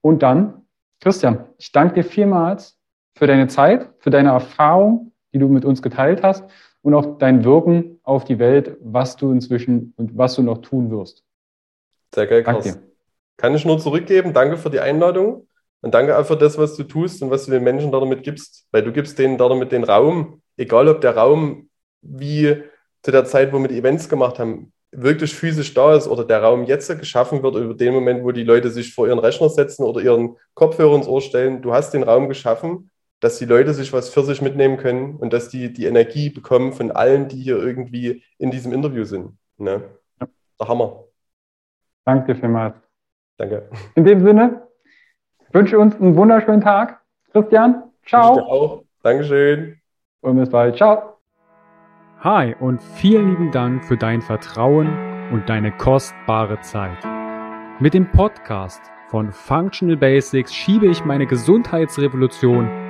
Und dann, Christian, ich danke dir vielmals für deine Zeit, für deine Erfahrung, die du mit uns geteilt hast und auch dein Wirken auf die Welt, was du inzwischen und was du noch tun wirst. Sehr geil, Danke dir. Kann ich nur zurückgeben. Danke für die Einladung und danke auch für das, was du tust und was du den Menschen damit gibst, weil du gibst denen damit den Raum, egal ob der Raum wie zu der Zeit, wo wir die Events gemacht haben, wirklich physisch da ist oder der Raum jetzt geschaffen wird, über den Moment, wo die Leute sich vor ihren Rechner setzen oder ihren Kopfhörer ins Ohr stellen. Du hast den Raum geschaffen, dass die Leute sich was für sich mitnehmen können und dass die die Energie bekommen von allen, die hier irgendwie in diesem Interview sind. Ne? Ja. Der Hammer. Danke vielmals. Danke. In dem Sinne, wünsche uns einen wunderschönen Tag. Christian, ciao. Ich dir auch. Dankeschön. Und bis bald. Ciao. Hi und vielen lieben Dank für dein Vertrauen und deine kostbare Zeit. Mit dem Podcast von Functional Basics schiebe ich meine Gesundheitsrevolution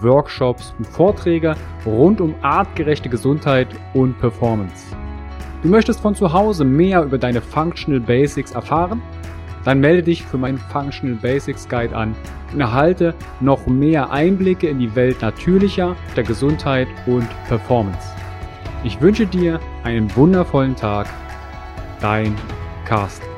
Workshops und Vorträge rund um artgerechte Gesundheit und Performance. Du möchtest von zu Hause mehr über deine Functional Basics erfahren? Dann melde dich für meinen Functional Basics Guide an und erhalte noch mehr Einblicke in die Welt natürlicher, der Gesundheit und Performance. Ich wünsche dir einen wundervollen Tag. Dein Carsten.